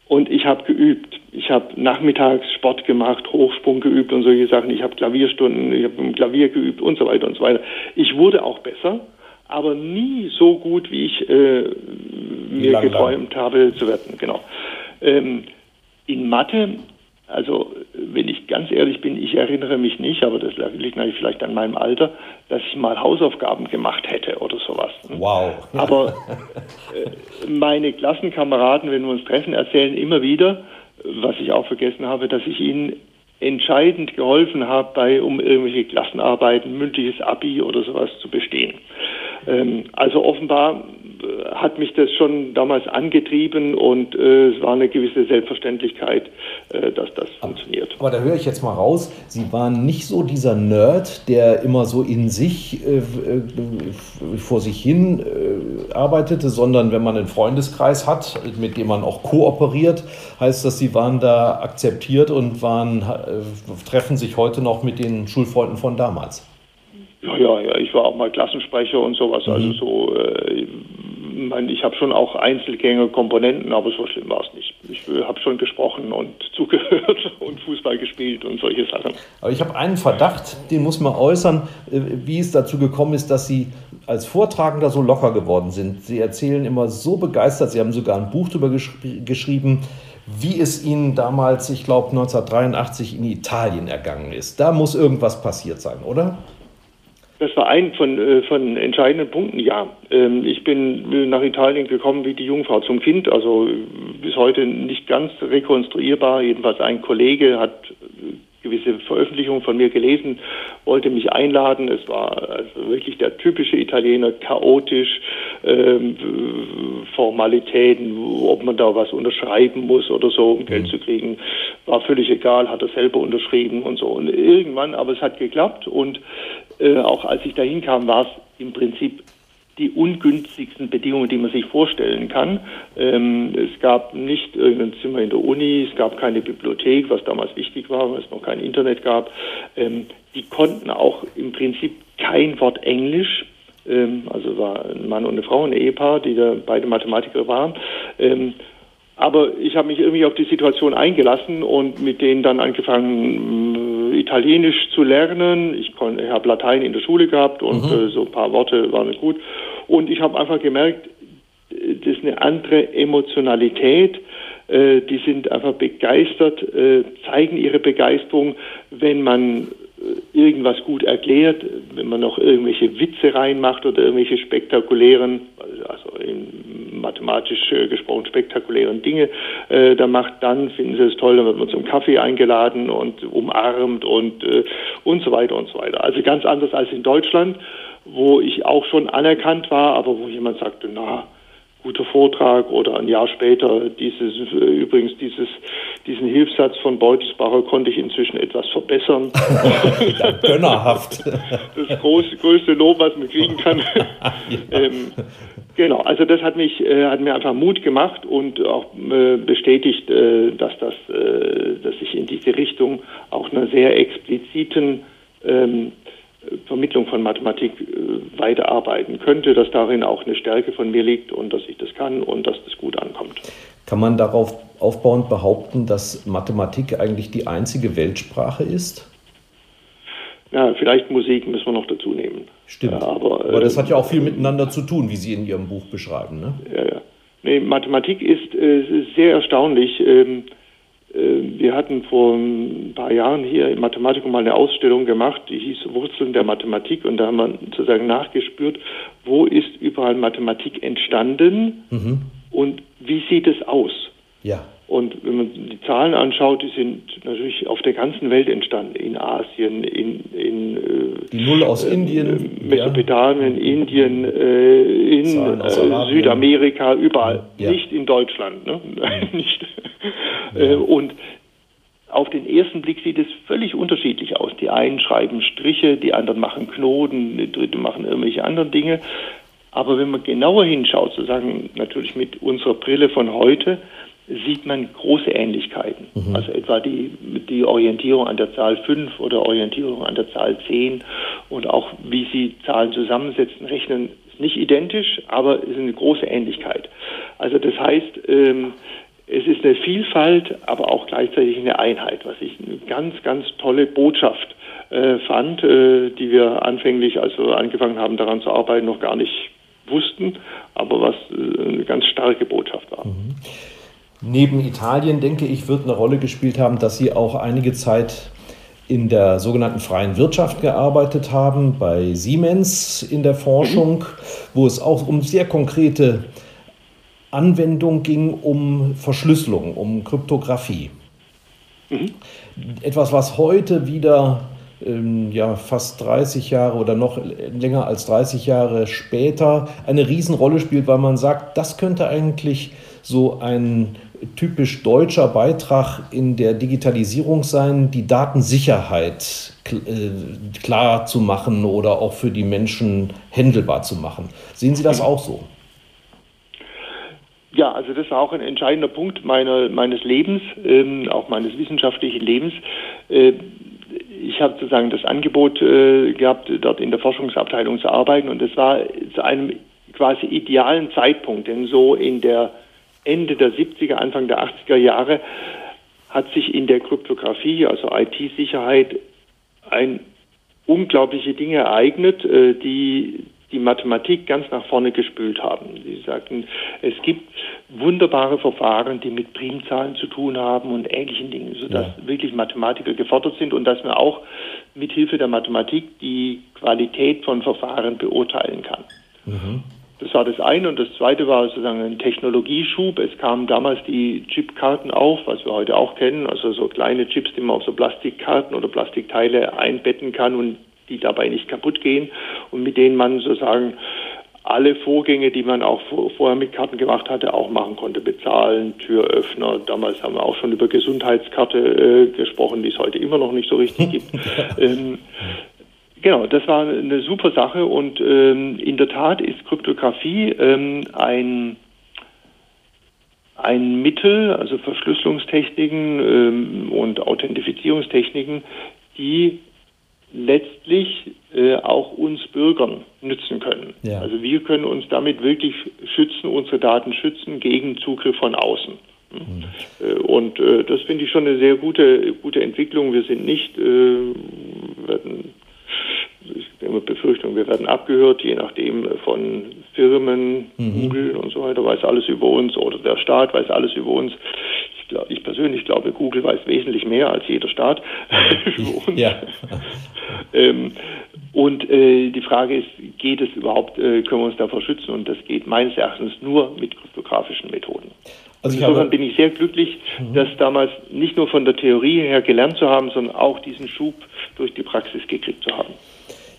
Und ich habe geübt. Ich habe nachmittags Sport gemacht, Hochsprung geübt und solche Sachen. Ich habe Klavierstunden, ich habe Klavier geübt und so weiter und so weiter. Ich wurde auch besser, aber nie so gut, wie ich äh, mir lang, geträumt lang. habe zu werden. Genau. Ähm, in Mathe, also wenn ich ganz ehrlich bin, ich erinnere mich nicht, aber das liegt natürlich vielleicht an meinem Alter, dass ich mal Hausaufgaben gemacht hätte oder sowas. Wow. Aber äh, meine Klassenkameraden, wenn wir uns treffen, erzählen immer wieder, was ich auch vergessen habe, dass ich ihnen entscheidend geholfen habe, bei, um irgendwelche Klassenarbeiten, mündliches Abi oder sowas zu bestehen. Ähm, also offenbar hat mich das schon damals angetrieben und äh, es war eine gewisse Selbstverständlichkeit, äh, dass das aber, funktioniert. Aber da höre ich jetzt mal raus, Sie waren nicht so dieser Nerd, der immer so in sich äh, äh vor sich hin äh, arbeitete, sondern wenn man einen Freundeskreis hat, mit dem man auch kooperiert, heißt das, Sie waren da akzeptiert und waren, treffen sich heute noch mit den Schulfreunden von damals. Ja, ja, ja, ich war auch mal Klassensprecher und sowas. Also mhm. Also so, äh, ich habe schon auch Einzelgänge, Komponenten, aber so schlimm war es nicht. Ich habe schon gesprochen und zugehört und Fußball gespielt und solche Sachen. Aber ich habe einen Verdacht, den muss man äußern, äh, wie es dazu gekommen ist, dass Sie als Vortragender so locker geworden sind. Sie erzählen immer so begeistert, Sie haben sogar ein Buch darüber gesch geschrieben, wie es Ihnen damals, ich glaube 1983 in Italien ergangen ist. Da muss irgendwas passiert sein, oder? Das war ein von, äh, von entscheidenden Punkten, ja. Ähm, ich bin nach Italien gekommen wie die Jungfrau zum Kind, also bis heute nicht ganz rekonstruierbar. Jedenfalls ein Kollege hat äh, gewisse Veröffentlichungen von mir gelesen, wollte mich einladen. Es war also wirklich der typische Italiener, chaotisch, ähm, Formalitäten, ob man da was unterschreiben muss oder so, um Geld mhm. zu kriegen, war völlig egal, hat er selber unterschrieben und so. Und irgendwann, aber es hat geklappt und äh, auch als ich dahin kam, war es im Prinzip die ungünstigsten Bedingungen, die man sich vorstellen kann. Ähm, es gab nicht irgendein Zimmer in der Uni, es gab keine Bibliothek, was damals wichtig war, weil es noch kein Internet gab. Ähm, die konnten auch im Prinzip kein Wort Englisch. Ähm, also war ein Mann und eine Frau, ein Ehepaar, die da beide Mathematiker waren. Ähm, aber ich habe mich irgendwie auf die Situation eingelassen und mit denen dann angefangen, äh, Italienisch zu lernen. Ich, ich habe Latein in der Schule gehabt und mhm. äh, so ein paar Worte waren gut. Und ich habe einfach gemerkt, äh, das ist eine andere Emotionalität. Äh, die sind einfach begeistert, äh, zeigen ihre Begeisterung, wenn man irgendwas gut erklärt, wenn man noch irgendwelche Witze reinmacht oder irgendwelche spektakulären, also in mathematisch äh, gesprochen spektakulären Dinge äh, da macht, dann finden sie es toll, dann wird man zum Kaffee eingeladen und umarmt und, äh, und so weiter und so weiter. Also ganz anders als in Deutschland, wo ich auch schon anerkannt war, aber wo jemand sagte, na, guter Vortrag oder ein Jahr später dieses übrigens dieses diesen Hilfssatz von Beutelsbacher konnte ich inzwischen etwas verbessern. ja, gönnerhaft. Das große, größte Lob, was man kriegen kann. ja. ähm, genau, also das hat mich äh, hat mir einfach Mut gemacht und auch äh, bestätigt, äh, dass das äh, dass ich in diese Richtung auch einer sehr expliziten ähm, Vermittlung von Mathematik äh, weiterarbeiten könnte, dass darin auch eine Stärke von mir liegt und dass ich das kann und dass das gut ankommt. Kann man darauf aufbauend behaupten, dass Mathematik eigentlich die einzige Weltsprache ist? Ja, vielleicht Musik müssen wir noch dazu nehmen. Stimmt. Aber, aber, das äh, hat ja auch viel miteinander zu tun, wie Sie in Ihrem Buch beschreiben. Ne? Ja, ja. Nee, Mathematik ist äh, sehr erstaunlich. Ähm, äh, wir hatten vor ein paar Jahren hier im Mathematikum mal eine Ausstellung gemacht, die hieß Wurzeln der Mathematik und da haben wir sozusagen nachgespürt, wo ist überall Mathematik entstanden mhm. und wie sieht es aus? Ja. Und wenn man die Zahlen anschaut, die sind natürlich auf der ganzen Welt entstanden, in Asien, in, in äh, die Null aus äh, Indien, Mesopotamien, ja. Indien, äh, in äh, Südamerika, überall, ja. nicht in Deutschland, ne? nicht. Ja. Äh, und auf den ersten Blick sieht es völlig unterschiedlich aus. Die einen schreiben Striche, die anderen machen Knoten, die dritten machen irgendwelche anderen Dinge. Aber wenn man genauer hinschaut, sozusagen natürlich mit unserer Brille von heute, sieht man große Ähnlichkeiten. Mhm. Also etwa die, die Orientierung an der Zahl 5 oder Orientierung an der Zahl 10 und auch wie sie Zahlen zusammensetzen, rechnen, ist nicht identisch, aber es ist eine große Ähnlichkeit. Also das heißt, ähm, es ist eine Vielfalt, aber auch gleichzeitig eine Einheit, was ich eine ganz, ganz tolle Botschaft äh, fand, äh, die wir anfänglich, als wir angefangen haben, daran zu arbeiten, noch gar nicht wussten, aber was äh, eine ganz starke Botschaft war. Mhm. Neben Italien, denke ich, wird eine Rolle gespielt haben, dass Sie auch einige Zeit in der sogenannten freien Wirtschaft gearbeitet haben, bei Siemens in der Forschung, wo es auch um sehr konkrete Anwendung ging, um Verschlüsselung, um Kryptographie. Mhm. Etwas, was heute wieder ähm, ja, fast 30 Jahre oder noch länger als 30 Jahre später eine Riesenrolle spielt, weil man sagt, das könnte eigentlich so ein typisch deutscher Beitrag in der Digitalisierung sein, die Datensicherheit äh, klar zu machen oder auch für die Menschen händelbar zu machen. Sehen Sie das auch so? Ja, also das war auch ein entscheidender Punkt meiner, meines Lebens, ähm, auch meines wissenschaftlichen Lebens. Äh, ich habe sozusagen das Angebot äh, gehabt, dort in der Forschungsabteilung zu arbeiten und das war zu einem quasi idealen Zeitpunkt, denn so in der Ende der 70er, Anfang der 80er Jahre hat sich in der Kryptographie, also IT-Sicherheit, ein unglaubliche Dinge ereignet, äh, die die Mathematik ganz nach vorne gespült haben. Sie sagten, es gibt wunderbare Verfahren, die mit Primzahlen zu tun haben und ähnlichen Dingen, sodass ja. wirklich Mathematiker gefordert sind und dass man auch mit Hilfe der Mathematik die Qualität von Verfahren beurteilen kann. Mhm. Das war das eine. Und das zweite war sozusagen ein Technologieschub. Es kamen damals die Chipkarten auf, was wir heute auch kennen. Also so kleine Chips, die man auf so Plastikkarten oder Plastikteile einbetten kann und die dabei nicht kaputt gehen und mit denen man sozusagen alle Vorgänge, die man auch vorher mit Karten gemacht hatte, auch machen konnte. Bezahlen, Türöffner. Damals haben wir auch schon über Gesundheitskarte äh, gesprochen, die es heute immer noch nicht so richtig gibt. ähm, genau, das war eine super Sache und ähm, in der Tat ist Kryptographie ähm, ein ein Mittel, also Verschlüsselungstechniken ähm, und Authentifizierungstechniken, die letztlich äh, auch uns Bürgern nützen können. Ja. Also wir können uns damit wirklich schützen, unsere Daten schützen gegen Zugriff von außen. Mhm. Und äh, das finde ich schon eine sehr gute, gute Entwicklung. Wir sind nicht, äh, werden, ich habe Befürchtung, wir werden abgehört, je nachdem von Firmen, mhm. Google und so weiter, weiß alles über uns oder der Staat weiß alles über uns ich persönlich glaube, Google weiß wesentlich mehr als jeder Staat über uns. Ähm, und äh, die Frage ist, geht es überhaupt, äh, können wir uns davor schützen? Und das geht meines Erachtens nur mit kryptografischen Methoden. Also insofern bin ich sehr glücklich, mhm. das damals nicht nur von der Theorie her gelernt zu haben, sondern auch diesen Schub durch die Praxis gekriegt zu haben.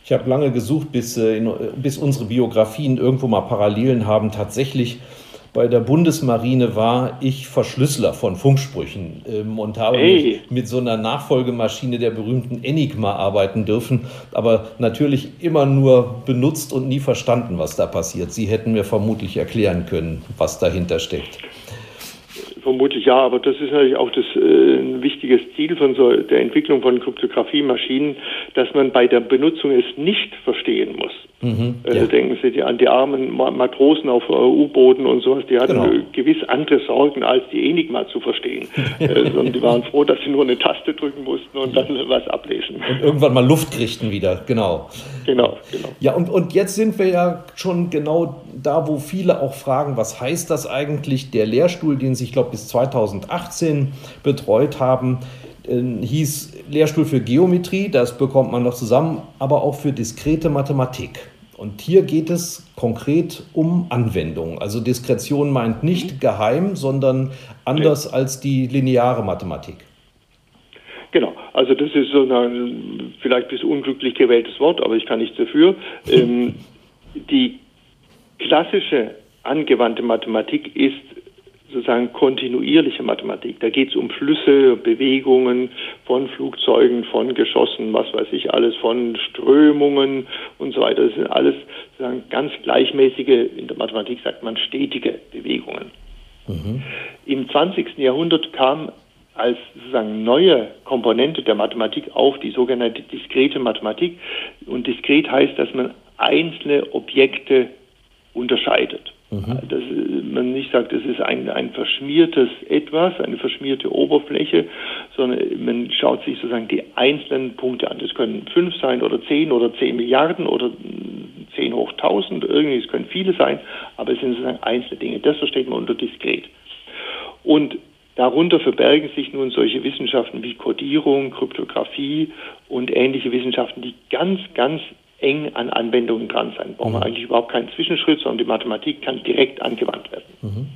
Ich habe lange gesucht, bis, äh, in, bis unsere Biografien irgendwo mal Parallelen haben. Tatsächlich bei der Bundesmarine war ich Verschlüsseler von Funksprüchen ähm, und habe hey. mit so einer Nachfolgemaschine der berühmten Enigma arbeiten dürfen, aber natürlich immer nur benutzt und nie verstanden, was da passiert. Sie hätten mir vermutlich erklären können, was dahinter steckt. Vermutlich ja, aber das ist natürlich auch das äh, ein wichtiges Ziel von so der Entwicklung von Kryptografiemaschinen, dass man bei der Benutzung es nicht verstehen muss. Mhm, äh, ja. Denken Sie die, an die armen Matrosen auf äh, U-Booten und sowas, die hatten genau. gewiss andere Sorgen, als die Enigma zu verstehen. äh, sondern die waren froh, dass sie nur eine Taste drücken mussten und dann was ablesen. Und irgendwann mal Luft kriegten wieder, genau. Genau, genau. Ja, und, und jetzt sind wir ja schon genau da, wo viele auch fragen, was heißt das eigentlich? Der Lehrstuhl, den Sie, ich glaube, bis 2018 betreut haben, äh, hieß Lehrstuhl für Geometrie, das bekommt man noch zusammen, aber auch für diskrete Mathematik. Und hier geht es konkret um Anwendung. Also Diskretion meint nicht mhm. geheim, sondern anders als die lineare Mathematik. Genau, also das ist so ein vielleicht ein bisschen unglücklich gewähltes Wort, aber ich kann nichts dafür. ähm, die klassische angewandte Mathematik ist sozusagen kontinuierliche Mathematik. Da geht es um Flüsse, Bewegungen von Flugzeugen, von Geschossen, was weiß ich alles, von Strömungen und so weiter. Das sind alles sozusagen ganz gleichmäßige, in der Mathematik sagt man stetige Bewegungen. Mhm. Im 20. Jahrhundert kam als sozusagen neue Komponente der Mathematik auf die sogenannte diskrete Mathematik. Und diskret heißt, dass man einzelne Objekte unterscheidet. Mhm. Dass man nicht sagt, es ist ein, ein verschmiertes Etwas, eine verschmierte Oberfläche, sondern man schaut sich sozusagen die einzelnen Punkte an. Das können fünf sein oder zehn oder zehn Milliarden oder zehn hoch tausend, irgendwie, es können viele sein, aber es sind sozusagen einzelne Dinge. Das versteht man unter diskret. Und Darunter verbergen sich nun solche Wissenschaften wie Codierung, Kryptographie und ähnliche Wissenschaften, die ganz, ganz eng an Anwendungen dran sein. Brauchen wir mhm. eigentlich überhaupt keinen Zwischenschritt, sondern die Mathematik kann direkt angewandt werden. Mhm.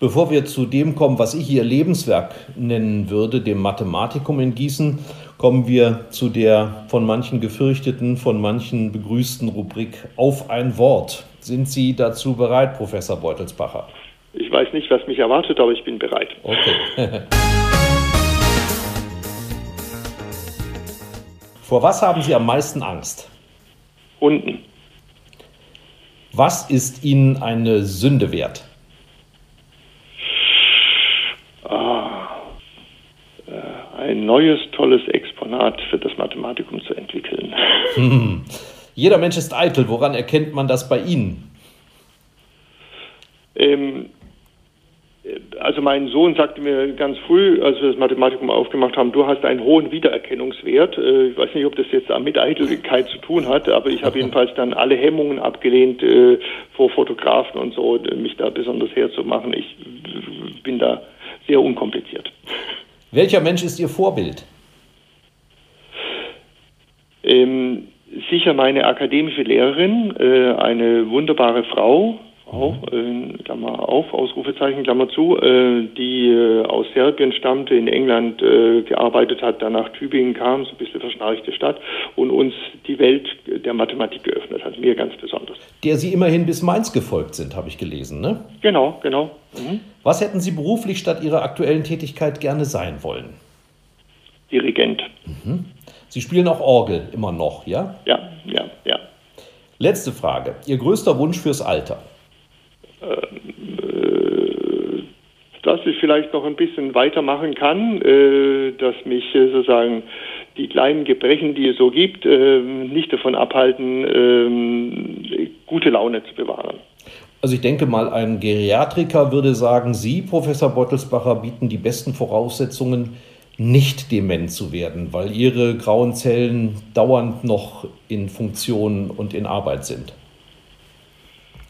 Bevor wir zu dem kommen, was ich hier Lebenswerk nennen würde, dem Mathematikum in Gießen, kommen wir zu der von manchen gefürchteten, von manchen begrüßten Rubrik Auf ein Wort. Sind Sie dazu bereit, Professor Beutelsbacher? Ich weiß nicht, was mich erwartet, aber ich bin bereit. Okay. Vor was haben Sie am meisten Angst? Hunden. Was ist Ihnen eine Sünde wert? Ah, äh, ein neues, tolles Exponat für das Mathematikum zu entwickeln. Hm. Jeder Mensch ist eitel. Woran erkennt man das bei Ihnen? Ähm, also mein Sohn sagte mir ganz früh, als wir das Mathematikum aufgemacht haben, du hast einen hohen Wiedererkennungswert. Äh, ich weiß nicht, ob das jetzt mit Eitelkeit zu tun hat, aber ich habe jedenfalls dann alle Hemmungen abgelehnt, äh, vor Fotografen und so, mich da besonders herzumachen. Ich bin da sehr unkompliziert. Welcher Mensch ist Ihr Vorbild? Ähm, sicher meine akademische Lehrerin, äh, eine wunderbare Frau, Frau, äh, Klammer auf, Ausrufezeichen, Klammer zu, äh, die äh, aus Serbien stammte, in England äh, gearbeitet hat, dann nach Tübingen kam, so ein bisschen verschnarchte Stadt, und uns die Welt der Mathematik geöffnet hat, mir ganz besonders. Der Sie immerhin bis Mainz gefolgt sind, habe ich gelesen, ne? Genau, genau. Mhm. Was hätten Sie beruflich statt Ihrer aktuellen Tätigkeit gerne sein wollen? Dirigent. Mhm. Sie spielen auch Orgel immer noch, ja? Ja, ja, ja. Letzte Frage. Ihr größter Wunsch fürs Alter? Äh, dass ich vielleicht noch ein bisschen weitermachen kann, äh, dass mich äh, sozusagen die kleinen Gebrechen, die es so gibt, nicht davon abhalten, gute Laune zu bewahren. Also ich denke mal, ein Geriatriker würde sagen, Sie, Professor Bottelsbacher, bieten die besten Voraussetzungen, nicht dement zu werden, weil Ihre grauen Zellen dauernd noch in Funktion und in Arbeit sind.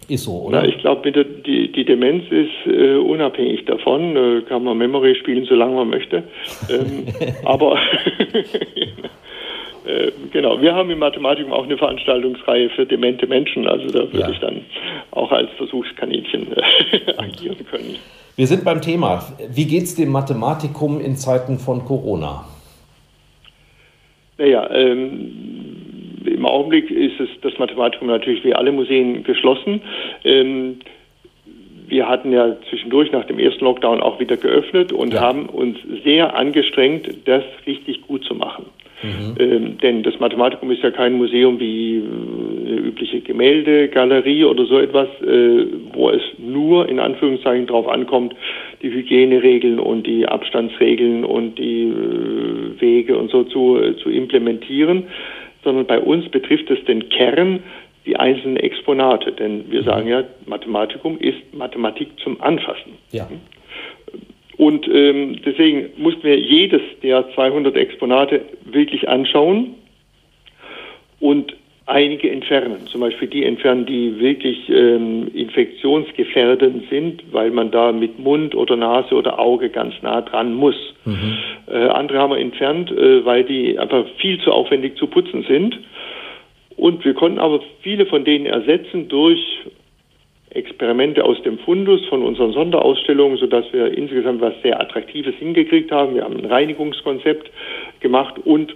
Ist so, oder? Na, ich glaube, die, die Demenz ist äh, unabhängig davon. Äh, kann man Memory spielen, solange man möchte. Ähm, aber äh, genau, wir haben im Mathematikum auch eine Veranstaltungsreihe für demente Menschen. Also da würde ja. ich dann auch als Versuchskaninchen äh, agieren können. Wir sind beim Thema. Wie geht es dem Mathematikum in Zeiten von Corona? Naja, ähm, im Augenblick ist es das Mathematikum natürlich wie alle Museen geschlossen. Ähm, wir hatten ja zwischendurch nach dem ersten Lockdown auch wieder geöffnet und ja. haben uns sehr angestrengt, das richtig gut zu machen. Mhm. Ähm, denn das Mathematikum ist ja kein Museum wie äh, eine übliche Gemäldegalerie oder so etwas, äh, wo es nur in Anführungszeichen darauf ankommt, die Hygieneregeln und die Abstandsregeln und die äh, Wege und so zu, äh, zu implementieren, sondern bei uns betrifft es den Kern, die einzelnen Exponate. Denn wir mhm. sagen ja, Mathematikum ist Mathematik zum Anfassen. Ja. Und ähm, deswegen mussten wir jedes der 200 Exponate wirklich anschauen und einige entfernen. Zum Beispiel die entfernen, die wirklich ähm, infektionsgefährdend sind, weil man da mit Mund oder Nase oder Auge ganz nah dran muss. Mhm. Äh, andere haben wir entfernt, äh, weil die einfach viel zu aufwendig zu putzen sind. Und wir konnten aber viele von denen ersetzen durch Experimente aus dem Fundus von unseren Sonderausstellungen, sodass wir insgesamt was sehr Attraktives hingekriegt haben. Wir haben ein Reinigungskonzept gemacht und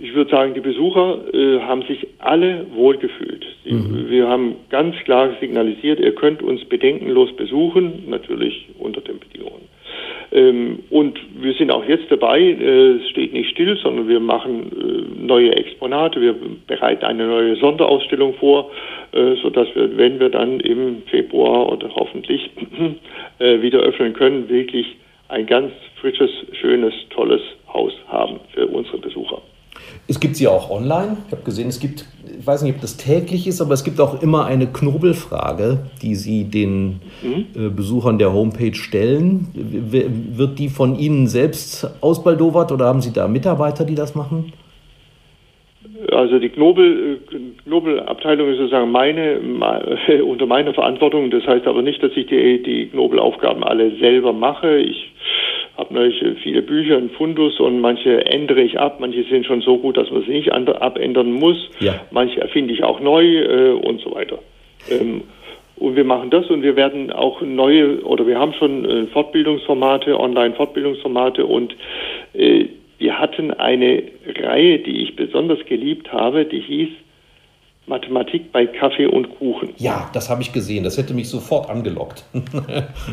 ich würde sagen, die Besucher äh, haben sich alle wohlgefühlt. Mhm. Wir haben ganz klar signalisiert, ihr könnt uns bedenkenlos besuchen, natürlich unter den Bedingungen. Ähm, und wir sind auch jetzt dabei, äh, es steht nicht still, sondern wir machen äh, neue Exponate, wir bereiten eine neue Sonderausstellung vor, äh, sodass wir, wenn wir dann im Februar oder hoffentlich wieder öffnen können, wirklich ein ganz frisches, schönes, tolles Haus haben für unsere Besucher. Es gibt sie auch online. Ich habe gesehen, es gibt ich weiß nicht, ob das täglich ist, aber es gibt auch immer eine Knobelfrage, die Sie den mhm. äh, Besuchern der Homepage stellen. Wird die von Ihnen selbst ausbaldowert oder haben Sie da Mitarbeiter, die das machen? Also die Knobel, äh, Knobelabteilung ist sozusagen meine, unter meiner Verantwortung. Das heißt aber nicht, dass ich die, die Knobelaufgaben alle selber mache. Ich habe natürlich viele Bücher in Fundus und manche ändere ich ab. Manche sind schon so gut, dass man sie nicht abändern muss. Ja. Manche erfinde ich auch neu äh, und so weiter. Ähm, und wir machen das und wir werden auch neue oder wir haben schon äh, Fortbildungsformate, Online-Fortbildungsformate und äh, wir hatten eine Reihe, die ich besonders geliebt habe, die hieß Mathematik bei Kaffee und Kuchen. Ja, das habe ich gesehen. Das hätte mich sofort angelockt.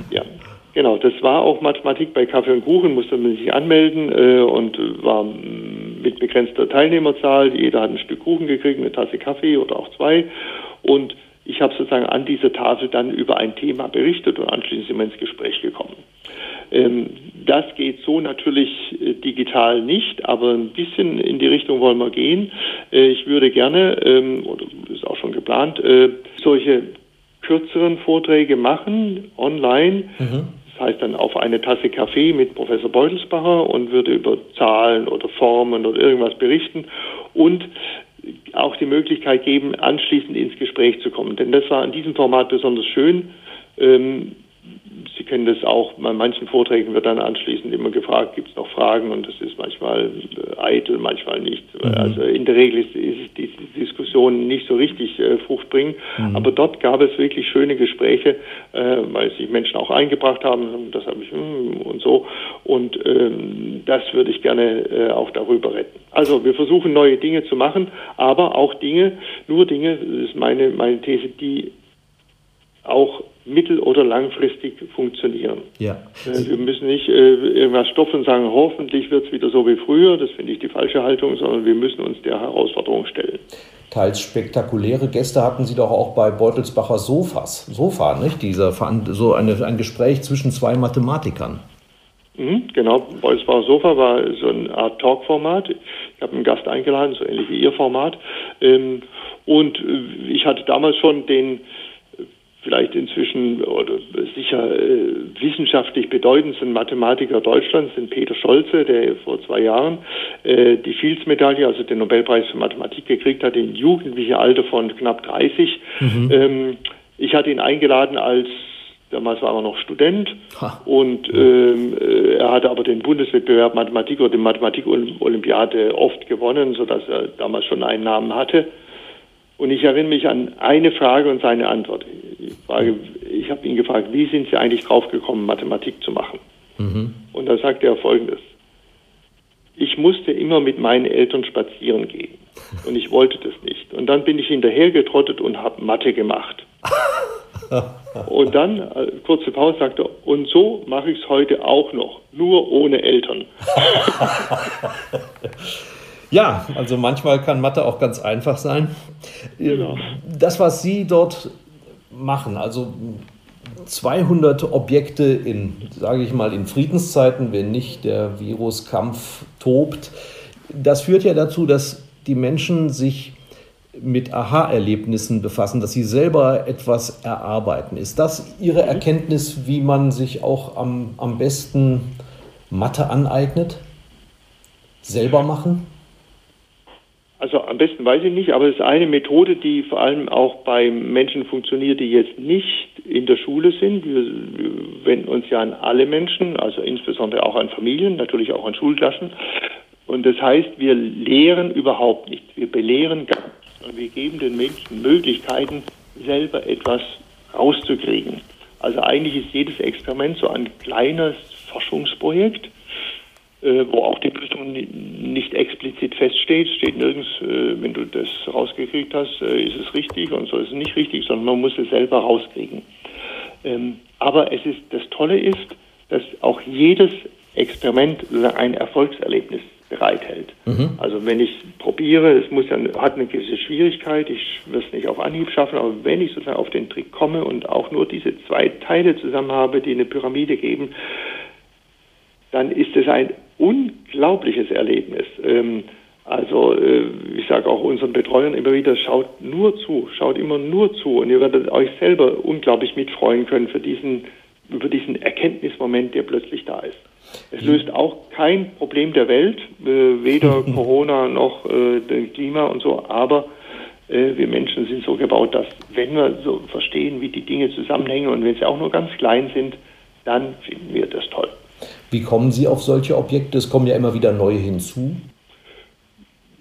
ja. Genau, das war auch Mathematik bei Kaffee und Kuchen, musste man sich anmelden äh, und war mit begrenzter Teilnehmerzahl. Jeder hat ein Stück Kuchen gekriegt, eine Tasse Kaffee oder auch zwei. Und ich habe sozusagen an dieser Tafel dann über ein Thema berichtet und anschließend sind wir ins Gespräch gekommen. Ähm, das geht so natürlich äh, digital nicht, aber ein bisschen in die Richtung wollen wir gehen. Äh, ich würde gerne, ähm, oder ist auch schon geplant, äh, solche kürzeren Vorträge machen, online. Mhm. Das heißt dann auf eine Tasse Kaffee mit Professor Beutelsbacher und würde über Zahlen oder Formen oder irgendwas berichten und auch die Möglichkeit geben, anschließend ins Gespräch zu kommen. Denn das war in diesem Format besonders schön. Ähm, Sie kennen das auch, bei manchen Vorträgen wird dann anschließend immer gefragt, gibt es noch Fragen und das ist manchmal äh, eitel, manchmal nicht. Mhm. Also in der Regel ist, ist die Diskussion nicht so richtig äh, fruchtbringend, mhm. aber dort gab es wirklich schöne Gespräche, äh, weil sich Menschen auch eingebracht haben, das habe ich hm, und so und ähm, das würde ich gerne äh, auch darüber retten. Also wir versuchen neue Dinge zu machen, aber auch Dinge, nur Dinge, das ist meine, meine These, die auch mittel- oder langfristig funktionieren. Ja. Äh, wir müssen nicht äh, irgendwas stopfen und sagen, hoffentlich wird es wieder so wie früher, das finde ich die falsche Haltung, sondern wir müssen uns der Herausforderung stellen. Teils spektakuläre Gäste hatten Sie doch auch bei Beutelsbacher Sofas. Sofa, nicht? Dieser, so eine, ein Gespräch zwischen zwei Mathematikern. Mhm, genau, Beutelsbacher Sofa war so eine Art Talkformat. Ich habe einen Gast eingeladen, so ähnlich wie Ihr Format. Ähm, und äh, ich hatte damals schon den vielleicht inzwischen oder sicher äh, wissenschaftlich bedeutendsten Mathematiker Deutschlands sind Peter Scholze, der vor zwei Jahren äh, die Fields-Medaille, also den Nobelpreis für Mathematik gekriegt hat, in jugendlichem Alter von knapp 30. Mhm. Ähm, ich hatte ihn eingeladen als Damals war er noch Student ha. und ähm, äh, er hatte aber den Bundeswettbewerb Mathematik oder die Mathematik-Olympiade oft gewonnen, sodass er damals schon einen Namen hatte. Und ich erinnere mich an eine Frage und seine Antwort. Ich, frage, ich habe ihn gefragt, wie sind Sie eigentlich draufgekommen, Mathematik zu machen? Mhm. Und da sagte er Folgendes. Ich musste immer mit meinen Eltern spazieren gehen. Und ich wollte das nicht. Und dann bin ich hinterhergetrottet und habe Mathe gemacht. Und dann, äh, kurze Pause, sagte er, und so mache ich es heute auch noch, nur ohne Eltern. Ja, also manchmal kann Mathe auch ganz einfach sein. Genau. Das, was Sie dort machen, also 200 Objekte in, sage ich mal, in Friedenszeiten, wenn nicht der Viruskampf tobt, das führt ja dazu, dass die Menschen sich mit Aha-Erlebnissen befassen, dass sie selber etwas erarbeiten. Ist das Ihre mhm. Erkenntnis, wie man sich auch am, am besten Mathe aneignet? Selber machen? Also am besten weiß ich nicht, aber es ist eine Methode, die vor allem auch bei Menschen funktioniert, die jetzt nicht in der Schule sind. Wir, wenden uns ja an alle Menschen, also insbesondere auch an Familien, natürlich auch an Schulklassen. Und das heißt, wir lehren überhaupt nicht. Wir belehren gar nicht. Und wir geben den Menschen Möglichkeiten, selber etwas rauszukriegen. Also eigentlich ist jedes Experiment so ein kleines Forschungsprojekt wo auch die Prüfung nicht explizit feststeht, steht nirgends, äh, wenn du das rausgekriegt hast, äh, ist es richtig und so ist es nicht richtig, sondern man muss es selber rauskriegen. Ähm, aber es ist, das Tolle ist, dass auch jedes Experiment ein Erfolgserlebnis bereithält. Mhm. Also wenn ich probiere, es muss ja, hat eine gewisse Schwierigkeit, ich will es nicht auf Anhieb schaffen, aber wenn ich sozusagen auf den Trick komme und auch nur diese zwei Teile zusammen habe, die eine Pyramide geben, dann ist es ein unglaubliches Erlebnis. Ähm, Also äh, ich sage auch unseren Betreuern immer wieder, schaut nur zu, schaut immer nur zu und ihr werdet euch selber unglaublich mitfreuen können für diesen, über diesen Erkenntnismoment, der plötzlich da ist. Es mhm. löst auch kein Problem der Welt, äh, weder Corona noch äh, das Klima und so, aber äh, wir Menschen sind so gebaut, dass wenn wir so verstehen, wie die Dinge zusammenhängen und wenn sie auch nur ganz klein sind, dann finden wir das toll. Wie kommen Sie auf solche Objekte? Es kommen ja immer wieder neue hinzu.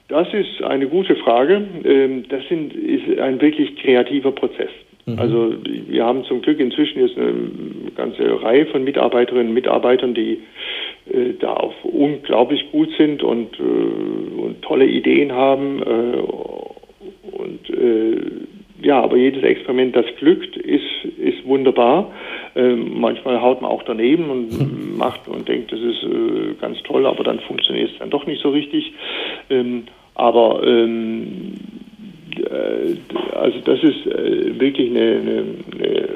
Das ist eine gute Frage. Ähm, das sind, ist ein wirklich kreativer Prozess. Mhm. Also wir haben zum Glück inzwischen jetzt eine ganze Reihe von Mitarbeiterinnen und Mitarbeitern, die äh, da auch unglaublich gut sind und, äh, und tolle Ideen haben. Äh, und ja, aber jedes Experiment, das glückt, ist, ist wunderbar. Ähm, manchmal haut man auch daneben und macht und denkt, das ist äh, ganz toll, aber dann funktioniert es dann doch nicht so richtig. Ähm, aber ähm, äh, also das ist äh, wirklich eine, eine, eine,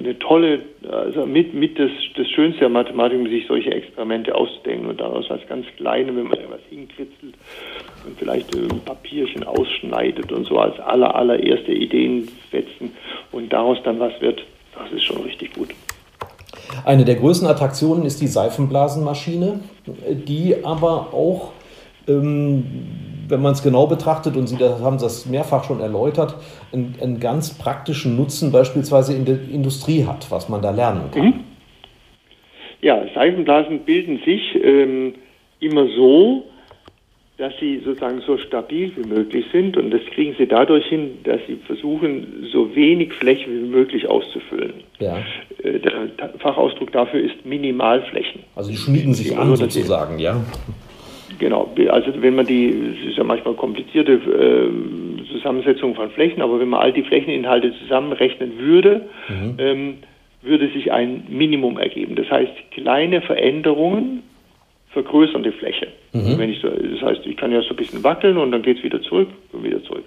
eine, tolle, also mit, mit das, das Schönste der Mathematik, sich solche Experimente auszudenken und daraus was ganz Kleines, wenn man etwas hinkritzelt und vielleicht ein Papierchen ausschneidet und so als aller, allererste Ideen setzen und daraus dann was wird, das ist schon richtig gut. Eine der größten Attraktionen ist die Seifenblasenmaschine, die aber auch, ähm, wenn man es genau betrachtet, und Sie das, haben das mehrfach schon erläutert, einen, einen, ganz praktischen Nutzen beispielsweise in der Industrie hat, was man da lernen kann. Mhm. Ja, Seifenblasen bilden sich ähm, immer so, dass sie sozusagen so stabil wie möglich sind und das kriegen sie dadurch hin, dass sie versuchen, so wenig Fläche wie möglich auszufüllen. Ja. Äh, der Fachausdruck dafür ist Minimalflächen. Also die schmieden sich an sozusagen, ja? Genau, also wenn man die, es ist ja manchmal komplizierte äh, Zusammensetzung von Flächen, aber wenn man all die Flächeninhalte zusammenrechnen würde, mhm. ähm, würde sich ein Minimum ergeben. Das heißt, kleine Veränderungen vergrößern die Fläche. Mhm. Wenn ich so, das heißt, ich kann ja so ein bisschen wackeln und dann geht es wieder zurück und wieder zurück.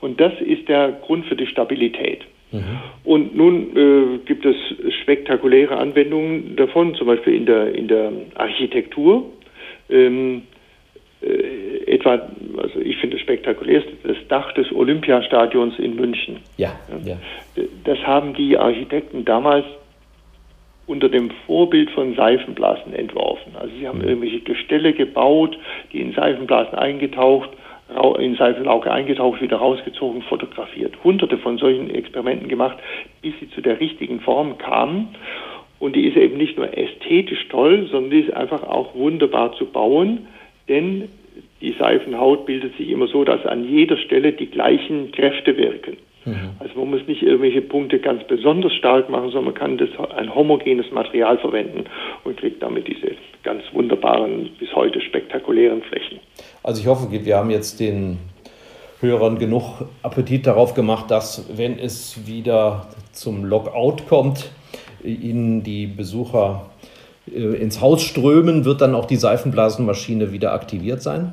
Und das ist der Grund für die Stabilität. Mhm. Und nun äh, gibt es spektakuläre Anwendungen davon, zum Beispiel in der, in der Architektur. Ähm, äh, etwa, also ich finde es spektakulär, das Dach des Olympiastadions in München. Ja, ja. Das haben die Architekten damals unter dem Vorbild von Seifenblasen entworfen. Also sie haben mhm. irgendwelche Gestelle gebaut, die in Seifenblasen eingetaucht, in Seifenlauge eingetaucht, wieder rausgezogen, fotografiert. Hunderte von solchen Experimenten gemacht, bis sie zu der richtigen Form kamen. Und die ist eben nicht nur ästhetisch toll, sondern die ist einfach auch wunderbar zu bauen, denn die Seifenhaut bildet sich immer so, dass an jeder Stelle die gleichen Kräfte wirken. Mhm. Also man muss nicht irgendwelche Punkte ganz besonders stark machen, sondern man kann das, ein homogenes Material verwenden und kriegt damit diese ganz wunderbaren, bis heute spektakulären Flächen. Also ich hoffe, wir haben jetzt den Hörern genug Appetit darauf gemacht, dass, wenn es wieder zum Lockout kommt, Ihnen die Besucher ins Haus strömen, wird dann auch die Seifenblasenmaschine wieder aktiviert sein?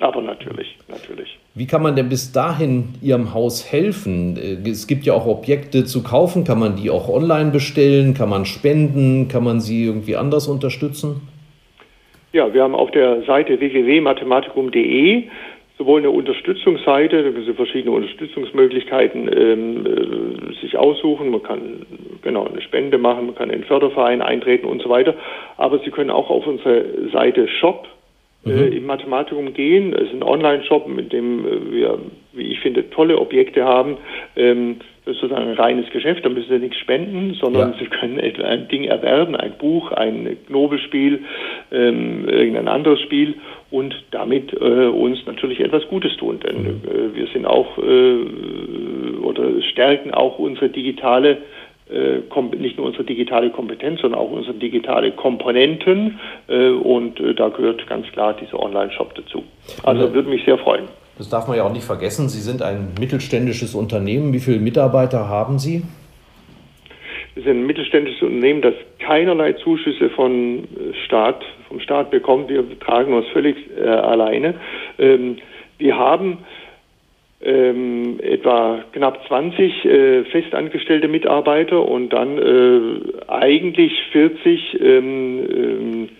Aber natürlich, natürlich. Wie kann man denn bis dahin Ihrem Haus helfen? Äh, es gibt ja auch Objekte zu kaufen. Kann man die auch online bestellen? Kann man spenden? Kann man sie irgendwie anders unterstützen? Ja, wir haben auf der Seite www.mathematikum.de sowohl eine Unterstützungsseite, da können Sie verschiedene Unterstützungsmöglichkeiten ähm, äh, sich aussuchen. Man kann genau eine Spende machen, man kann in den Förderverein eintreten und so weiter. Aber Sie können auch auf unsere Seite Shop äh, mhm. im Mathematikum gehen. Es ist ein Online-Shop, mit dem äh, wir, wie ich finde, tolle Objekte haben. Ähm, das ist sozusagen ein reines Geschäft, da müssen Sie nichts spenden, sondern ja. Sie können ein Ding erwerben, ein Buch, ein Knobelspiel, ähm, irgendein anderes Spiel und damit äh, uns natürlich etwas Gutes tun. Denn mhm. äh, wir sind auch äh, oder stärken auch unsere digitale äh, nicht nur unsere digitale Kompetenz, sondern auch unsere digitale Komponenten. Äh, und äh, da gehört ganz klar dieser Online-Shop dazu. Also würde mich sehr freuen. Das darf man ja auch nicht vergessen. Sie sind ein mittelständisches Unternehmen. Wie viele Mitarbeiter haben Sie? Wir sind ein mittelständisches Unternehmen, das keinerlei Zuschüsse von Staat, vom Staat bekommt. Wir tragen uns völlig äh, alleine. Ähm, wir haben ähm, etwa knapp 20 äh, festangestellte Mitarbeiter und dann äh, eigentlich 40 ähm, ähm, äh,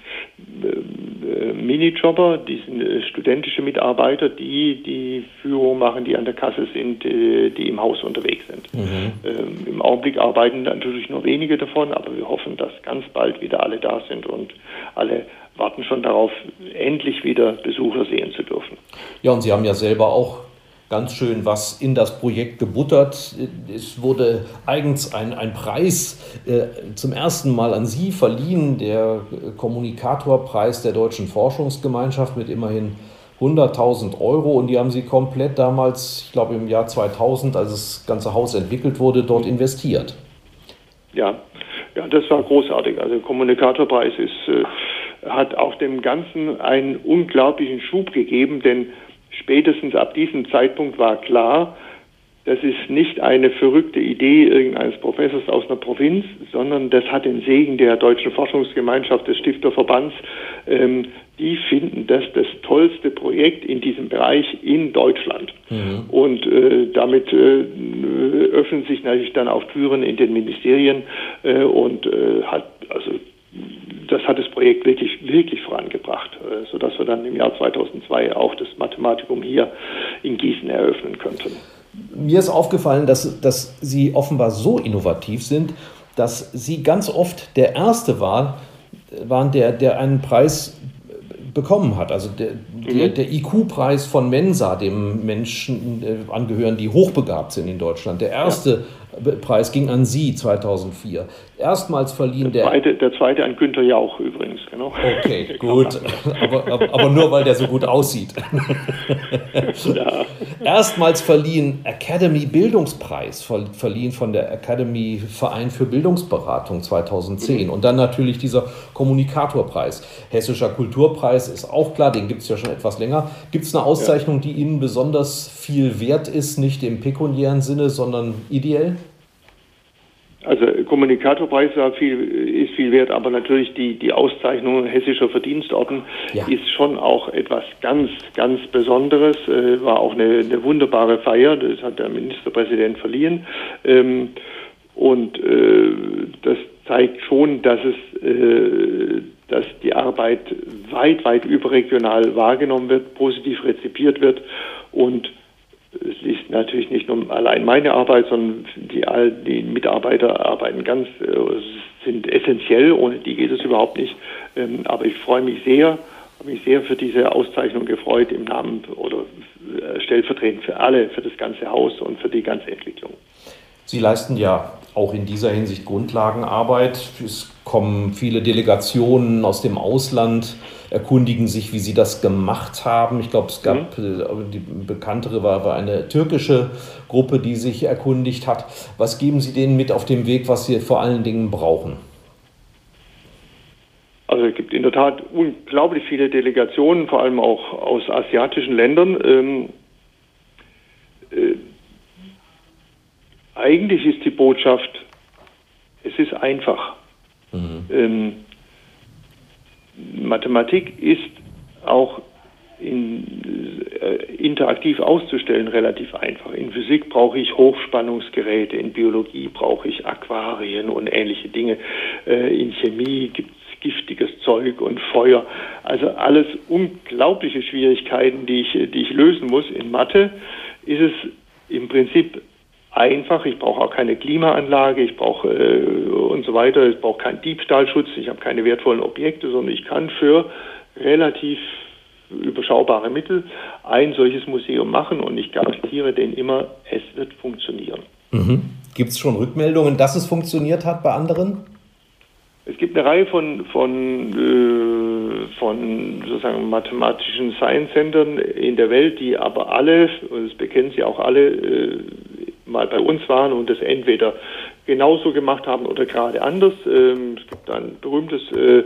Minijobber, die sind äh, studentische Mitarbeiter, die die Führung machen, die an der Kasse sind, äh, die im Haus unterwegs sind. Mhm. Ähm, Im Augenblick arbeiten natürlich nur wenige davon, aber wir hoffen, dass ganz bald wieder alle da sind und alle warten schon darauf, endlich wieder Besucher sehen zu dürfen. Ja, und Sie haben ja selber auch ganz schön was in das Projekt gebuttert. Es wurde eigens ein, ein Preis äh, zum ersten Mal an Sie verliehen, der Kommunikatorpreis der Deutschen Forschungsgemeinschaft mit immerhin 100.000 Euro und die haben Sie komplett damals, ich glaube im Jahr 2000, als das ganze Haus entwickelt wurde, dort investiert. Ja, ja das war großartig. Also Kommunikatorpreis ist, äh, hat auch dem Ganzen einen unglaublichen Schub gegeben, denn spätestens ab diesem Zeitpunkt war klar, das ist nicht eine verrückte Idee irgendeines Professors aus einer Provinz, sondern das hat den Segen der Deutschen Forschungsgemeinschaft des Stifterverbands. Ähm, die finden das das tollste Projekt in diesem Bereich in Deutschland. Mhm. Und äh, damit äh, öffnen sich natürlich dann auch Türen in den Ministerien äh, und äh, hat also das hat das Projekt wirklich, wirklich vorangebracht, äh, sodass wir dann im Jahr 2002 auch das Mathematikum hier in Gießen eröffnen könnten. Mir ist aufgefallen, dass, dass Sie offenbar so innovativ sind, dass Sie ganz oft der Erste war, waren, der, der einen Preis bekommen hat. Also der, der, mhm. der IQ-Preis von Mensa, dem Menschen äh, angehören, die hochbegabt sind in Deutschland. Der erste ja. Preis ging an Sie 2004 erstmals verliehen. Der zweite, der zweite an Günther Jauch übrigens, genau. Okay, gut. Aber, aber, aber, nur weil der so gut aussieht. ja. Erstmals verliehen Academy Bildungspreis, verliehen von der Academy Verein für Bildungsberatung 2010. Mhm. Und dann natürlich dieser Kommunikatorpreis. Hessischer Kulturpreis ist auch klar, den gibt es ja schon etwas länger. Gibt es eine Auszeichnung, ja. die Ihnen besonders viel wert ist, nicht im pekuniären Sinne, sondern ideell? Also Kommunikatorpreis viel, ist viel wert, aber natürlich die, die Auszeichnung hessischer Verdienstorden ja. ist schon auch etwas ganz, ganz Besonderes. Äh, war auch eine, eine, wunderbare Feier, das hat der Ministerpräsident verliehen. Ähm, und äh, das zeigt schon, dass es äh, dass die Arbeit weit, weit überregional wahrgenommen wird, positiv rezipiert wird und es ist natürlich nicht nur allein meine Arbeit, sondern die, die Mitarbeiter arbeiten ganz, äh, sind essentiell, ohne die geht es überhaupt nicht. Ähm, aber ich freue mich sehr, habe mich sehr für diese Auszeichnung gefreut im Namen oder äh, stellvertretend für alle, für das ganze Haus und für die ganze Entwicklung. Sie leisten ja auch in dieser Hinsicht Grundlagenarbeit. Es kommen viele Delegationen aus dem Ausland, erkundigen sich, wie sie das gemacht haben. Ich glaube, es gab, mhm. Äh, die bekanntere war, war eine türkische Gruppe, die sich erkundigt hat. Was geben Sie denen mit auf dem Weg, was sie vor allen Dingen brauchen? Also es gibt in der Tat unglaublich viele Delegationen, vor allem auch aus asiatischen Ländern. Ähm, äh, eigentlich ist die Botschaft, es ist einfach. Mhm. Ähm, Mathematik ist auch in, äh, interaktiv auszustellen relativ einfach. In Physik brauche ich Hochspannungsgeräte, in Biologie brauche ich Aquarien und ähnliche Dinge. Äh, in Chemie gibt es giftiges Zeug und Feuer. Also alles unglaubliche Schwierigkeiten, die ich, die ich lösen muss. In Mathe ist es im Prinzip einfach. Ich brauche auch keine Klimaanlage, ich brauche äh, und so weiter. Ich brauche keinen Diebstahlschutz, ich habe keine wertvollen Objekte, sondern ich kann für relativ überschaubare Mittel ein solches Museum machen und ich garantiere denen immer, es wird funktionieren. Mhm. Gibt es schon Rückmeldungen, dass es funktioniert hat bei anderen? Es gibt eine Reihe von, von, äh, von sozusagen mathematischen Science Centern in der Welt, die aber alle, und das bekennen sie auch alle, äh, mal bei uns waren und das entweder genauso gemacht haben oder gerade anders. Ähm, es gibt ein berühmtes äh,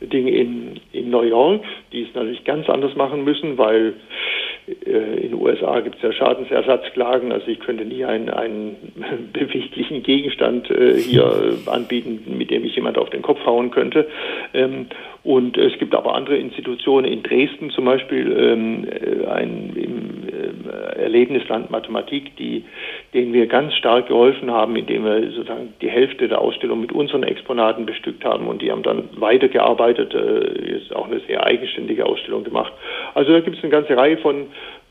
Ding in, in New York, die es natürlich ganz anders machen müssen, weil in den USA gibt es ja Schadensersatzklagen, also ich könnte nie einen, einen beweglichen Gegenstand äh, hier anbieten, mit dem ich jemand auf den Kopf hauen könnte. Ähm, und es gibt aber andere Institutionen in Dresden zum Beispiel, ähm, äh, ein im äh, Erlebnisland Mathematik, die, denen wir ganz stark geholfen haben, indem wir sozusagen die Hälfte der Ausstellung mit unseren Exponaten bestückt haben und die haben dann weitergearbeitet, äh, ist auch eine sehr eigenständige Ausstellung gemacht. Also da gibt es eine ganze Reihe von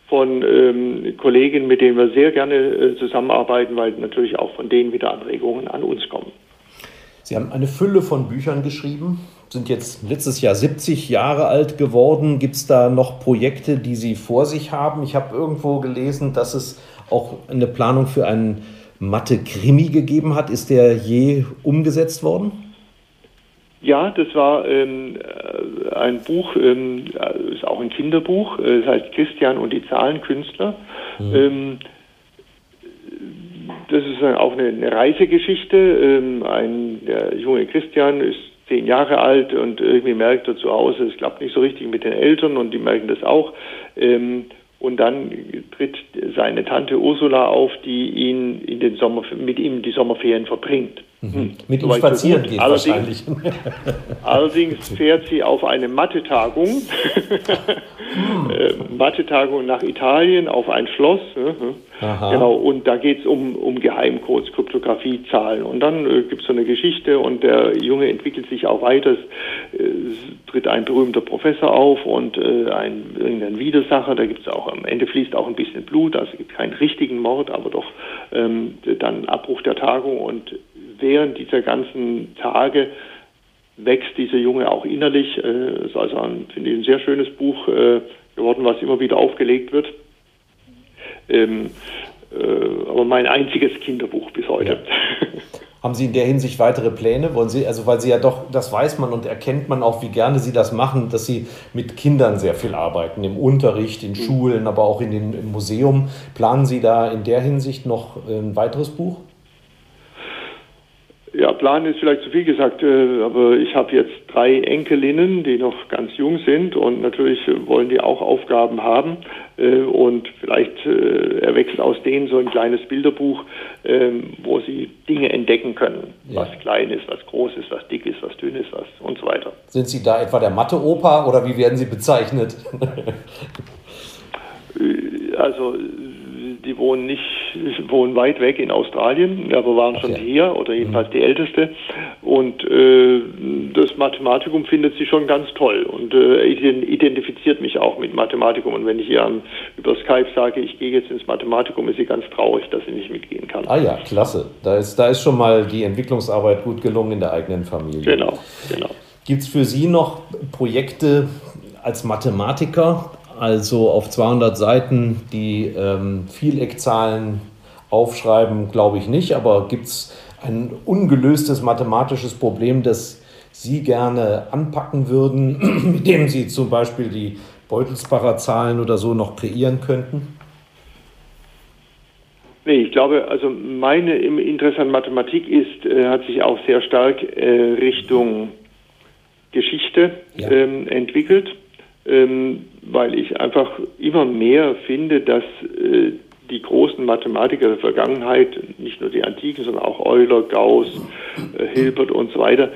von ähm, Kollegen, mit denen wir sehr gerne äh, zusammenarbeiten, weil natürlich auch von denen wieder Anregungen an uns kommen. Sie haben eine Fülle von Büchern geschrieben, sind jetzt letztes Jahr 70 Jahre alt geworden. Gibt es da noch Projekte, die Sie vor sich haben? Ich habe irgendwo gelesen, dass es auch eine Planung für einen Mathe-Krimi gegeben hat. Ist der je umgesetzt worden? Ja, das war ähm, äh, ein Buch, ähm, äh, ist auch ein Kinderbuch, äh, das heißt Christian und die Zahlenkünstler. Mhm. Ähm, das ist auch eine, eine Reisegeschichte. Ähm, ein der junge Christian ist zehn Jahre alt und irgendwie merkt er zu Hause, es klappt nicht so richtig mit den Eltern und die merken das auch. Ähm, und dann tritt seine Tante Ursula auf, die ihn in den Sommer, mit ihm die Sommerferien verbringt. Mhm. Hm. Mit ihm spazieren geht allerdings, wahrscheinlich. allerdings fährt sie auf eine Mathe-Tagung, hm. äh, Mathe-Tagung nach Italien auf ein Schloss. Ne? Genau, und da geht es um, um Geheimcodes, Kryptographie, Zahlen. Und dann äh, gibt es so eine Geschichte und der Junge entwickelt sich auch weiter. Es, äh, tritt ein berühmter Professor auf und äh, ein irgendein Widersacher. Da gibt es auch am Ende fließt auch ein bisschen Blut, also gibt keinen richtigen Mord, aber doch ähm, dann Abbruch der Tagung und während dieser ganzen Tage wächst dieser Junge auch innerlich. Es äh, ist also ein, finde ich, ein sehr schönes Buch äh, geworden, was immer wieder aufgelegt wird. Ähm, äh, aber mein einziges Kinderbuch bis heute. Ja. Haben Sie in der Hinsicht weitere Pläne? Wollen Sie, also weil Sie ja doch, das weiß man und erkennt man auch, wie gerne Sie das machen, dass Sie mit Kindern sehr viel arbeiten, im Unterricht, in Schulen, aber auch in den, im Museum. Planen Sie da in der Hinsicht noch ein weiteres Buch? Ja, planen ist vielleicht zu viel gesagt, äh, aber ich habe jetzt drei Enkelinnen, die noch ganz jung sind und natürlich wollen die auch Aufgaben haben äh, und vielleicht äh, erwächst aus denen so ein kleines Bilderbuch, ähm, wo sie Dinge entdecken können, ja. was klein ist, was groß ist, was dick ist, was dünn ist, was und so weiter. Sind Sie da etwa der Mathe-Opa oder wie werden Sie bezeichnet? also die wohnen nicht, wohnen weit weg in Australien, aber waren schon okay. hier oder jedenfalls mhm. die älteste. Und äh, das Mathematikum findet sie schon ganz toll und äh, identifiziert mich auch mit Mathematikum. Und wenn ich ihr an, über Skype sage, ich gehe jetzt ins Mathematikum, ist sie ganz traurig, dass sie nicht mitgehen kann. Ah ja, klasse. Da ist, da ist schon mal die Entwicklungsarbeit gut gelungen in der eigenen Familie. Genau, genau. Gibt es für Sie noch Projekte als Mathematiker, also auf 200 Seiten die ähm, Vieleckzahlen aufschreiben, glaube ich nicht, aber gibt es ein ungelöstes mathematisches Problem, das Sie gerne anpacken würden, mit dem Sie zum Beispiel die Beutelsbacher Zahlen oder so noch kreieren könnten? Nee, ich glaube, also meine Interesse an Mathematik ist, äh, hat sich auch sehr stark äh, Richtung Geschichte ja. ähm, entwickelt ähm, weil ich einfach immer mehr finde, dass äh, die großen Mathematiker der Vergangenheit, nicht nur die Antiken, sondern auch Euler, Gauss, äh, Hilbert und so weiter,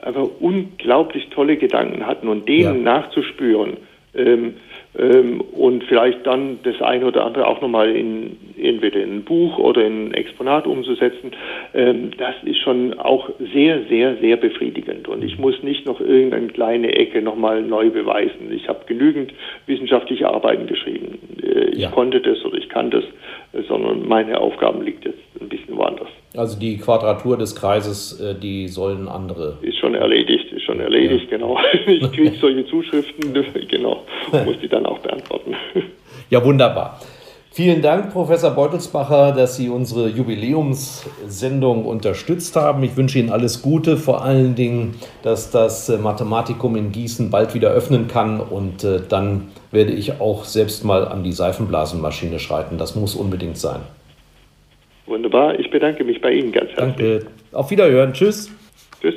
einfach unglaublich tolle Gedanken hatten und denen ja. nachzuspüren, ähm, ähm, und vielleicht dann das eine oder andere auch nochmal in entweder in ein Buch oder in ein Exponat umzusetzen, ähm, das ist schon auch sehr, sehr, sehr befriedigend. Und ich muss nicht noch irgendeine kleine Ecke nochmal neu beweisen. Ich habe genügend wissenschaftliche Arbeiten geschrieben. Äh, ich ja. konnte das oder ich kann das, äh, sondern meine Aufgaben liegt jetzt ein bisschen woanders. Also die Quadratur des Kreises, äh, die sollen andere. Ist schon erledigt, ist schon erledigt, ja. genau. Ich kriege solche Zuschriften, genau, muss die dann auch beantworten. Ja, wunderbar. Vielen Dank, Professor Beutelsbacher, dass Sie unsere Jubiläumssendung unterstützt haben. Ich wünsche Ihnen alles Gute, vor allen Dingen, dass das äh, Mathematikum in Gießen bald wieder öffnen kann und äh, dann werde ich auch selbst mal an die Seifenblasenmaschine schreiten. Das muss unbedingt sein. Wunderbar, ich bedanke mich bei Ihnen ganz herzlich. Danke. Auf Wiederhören. Tschüss. Tschüss.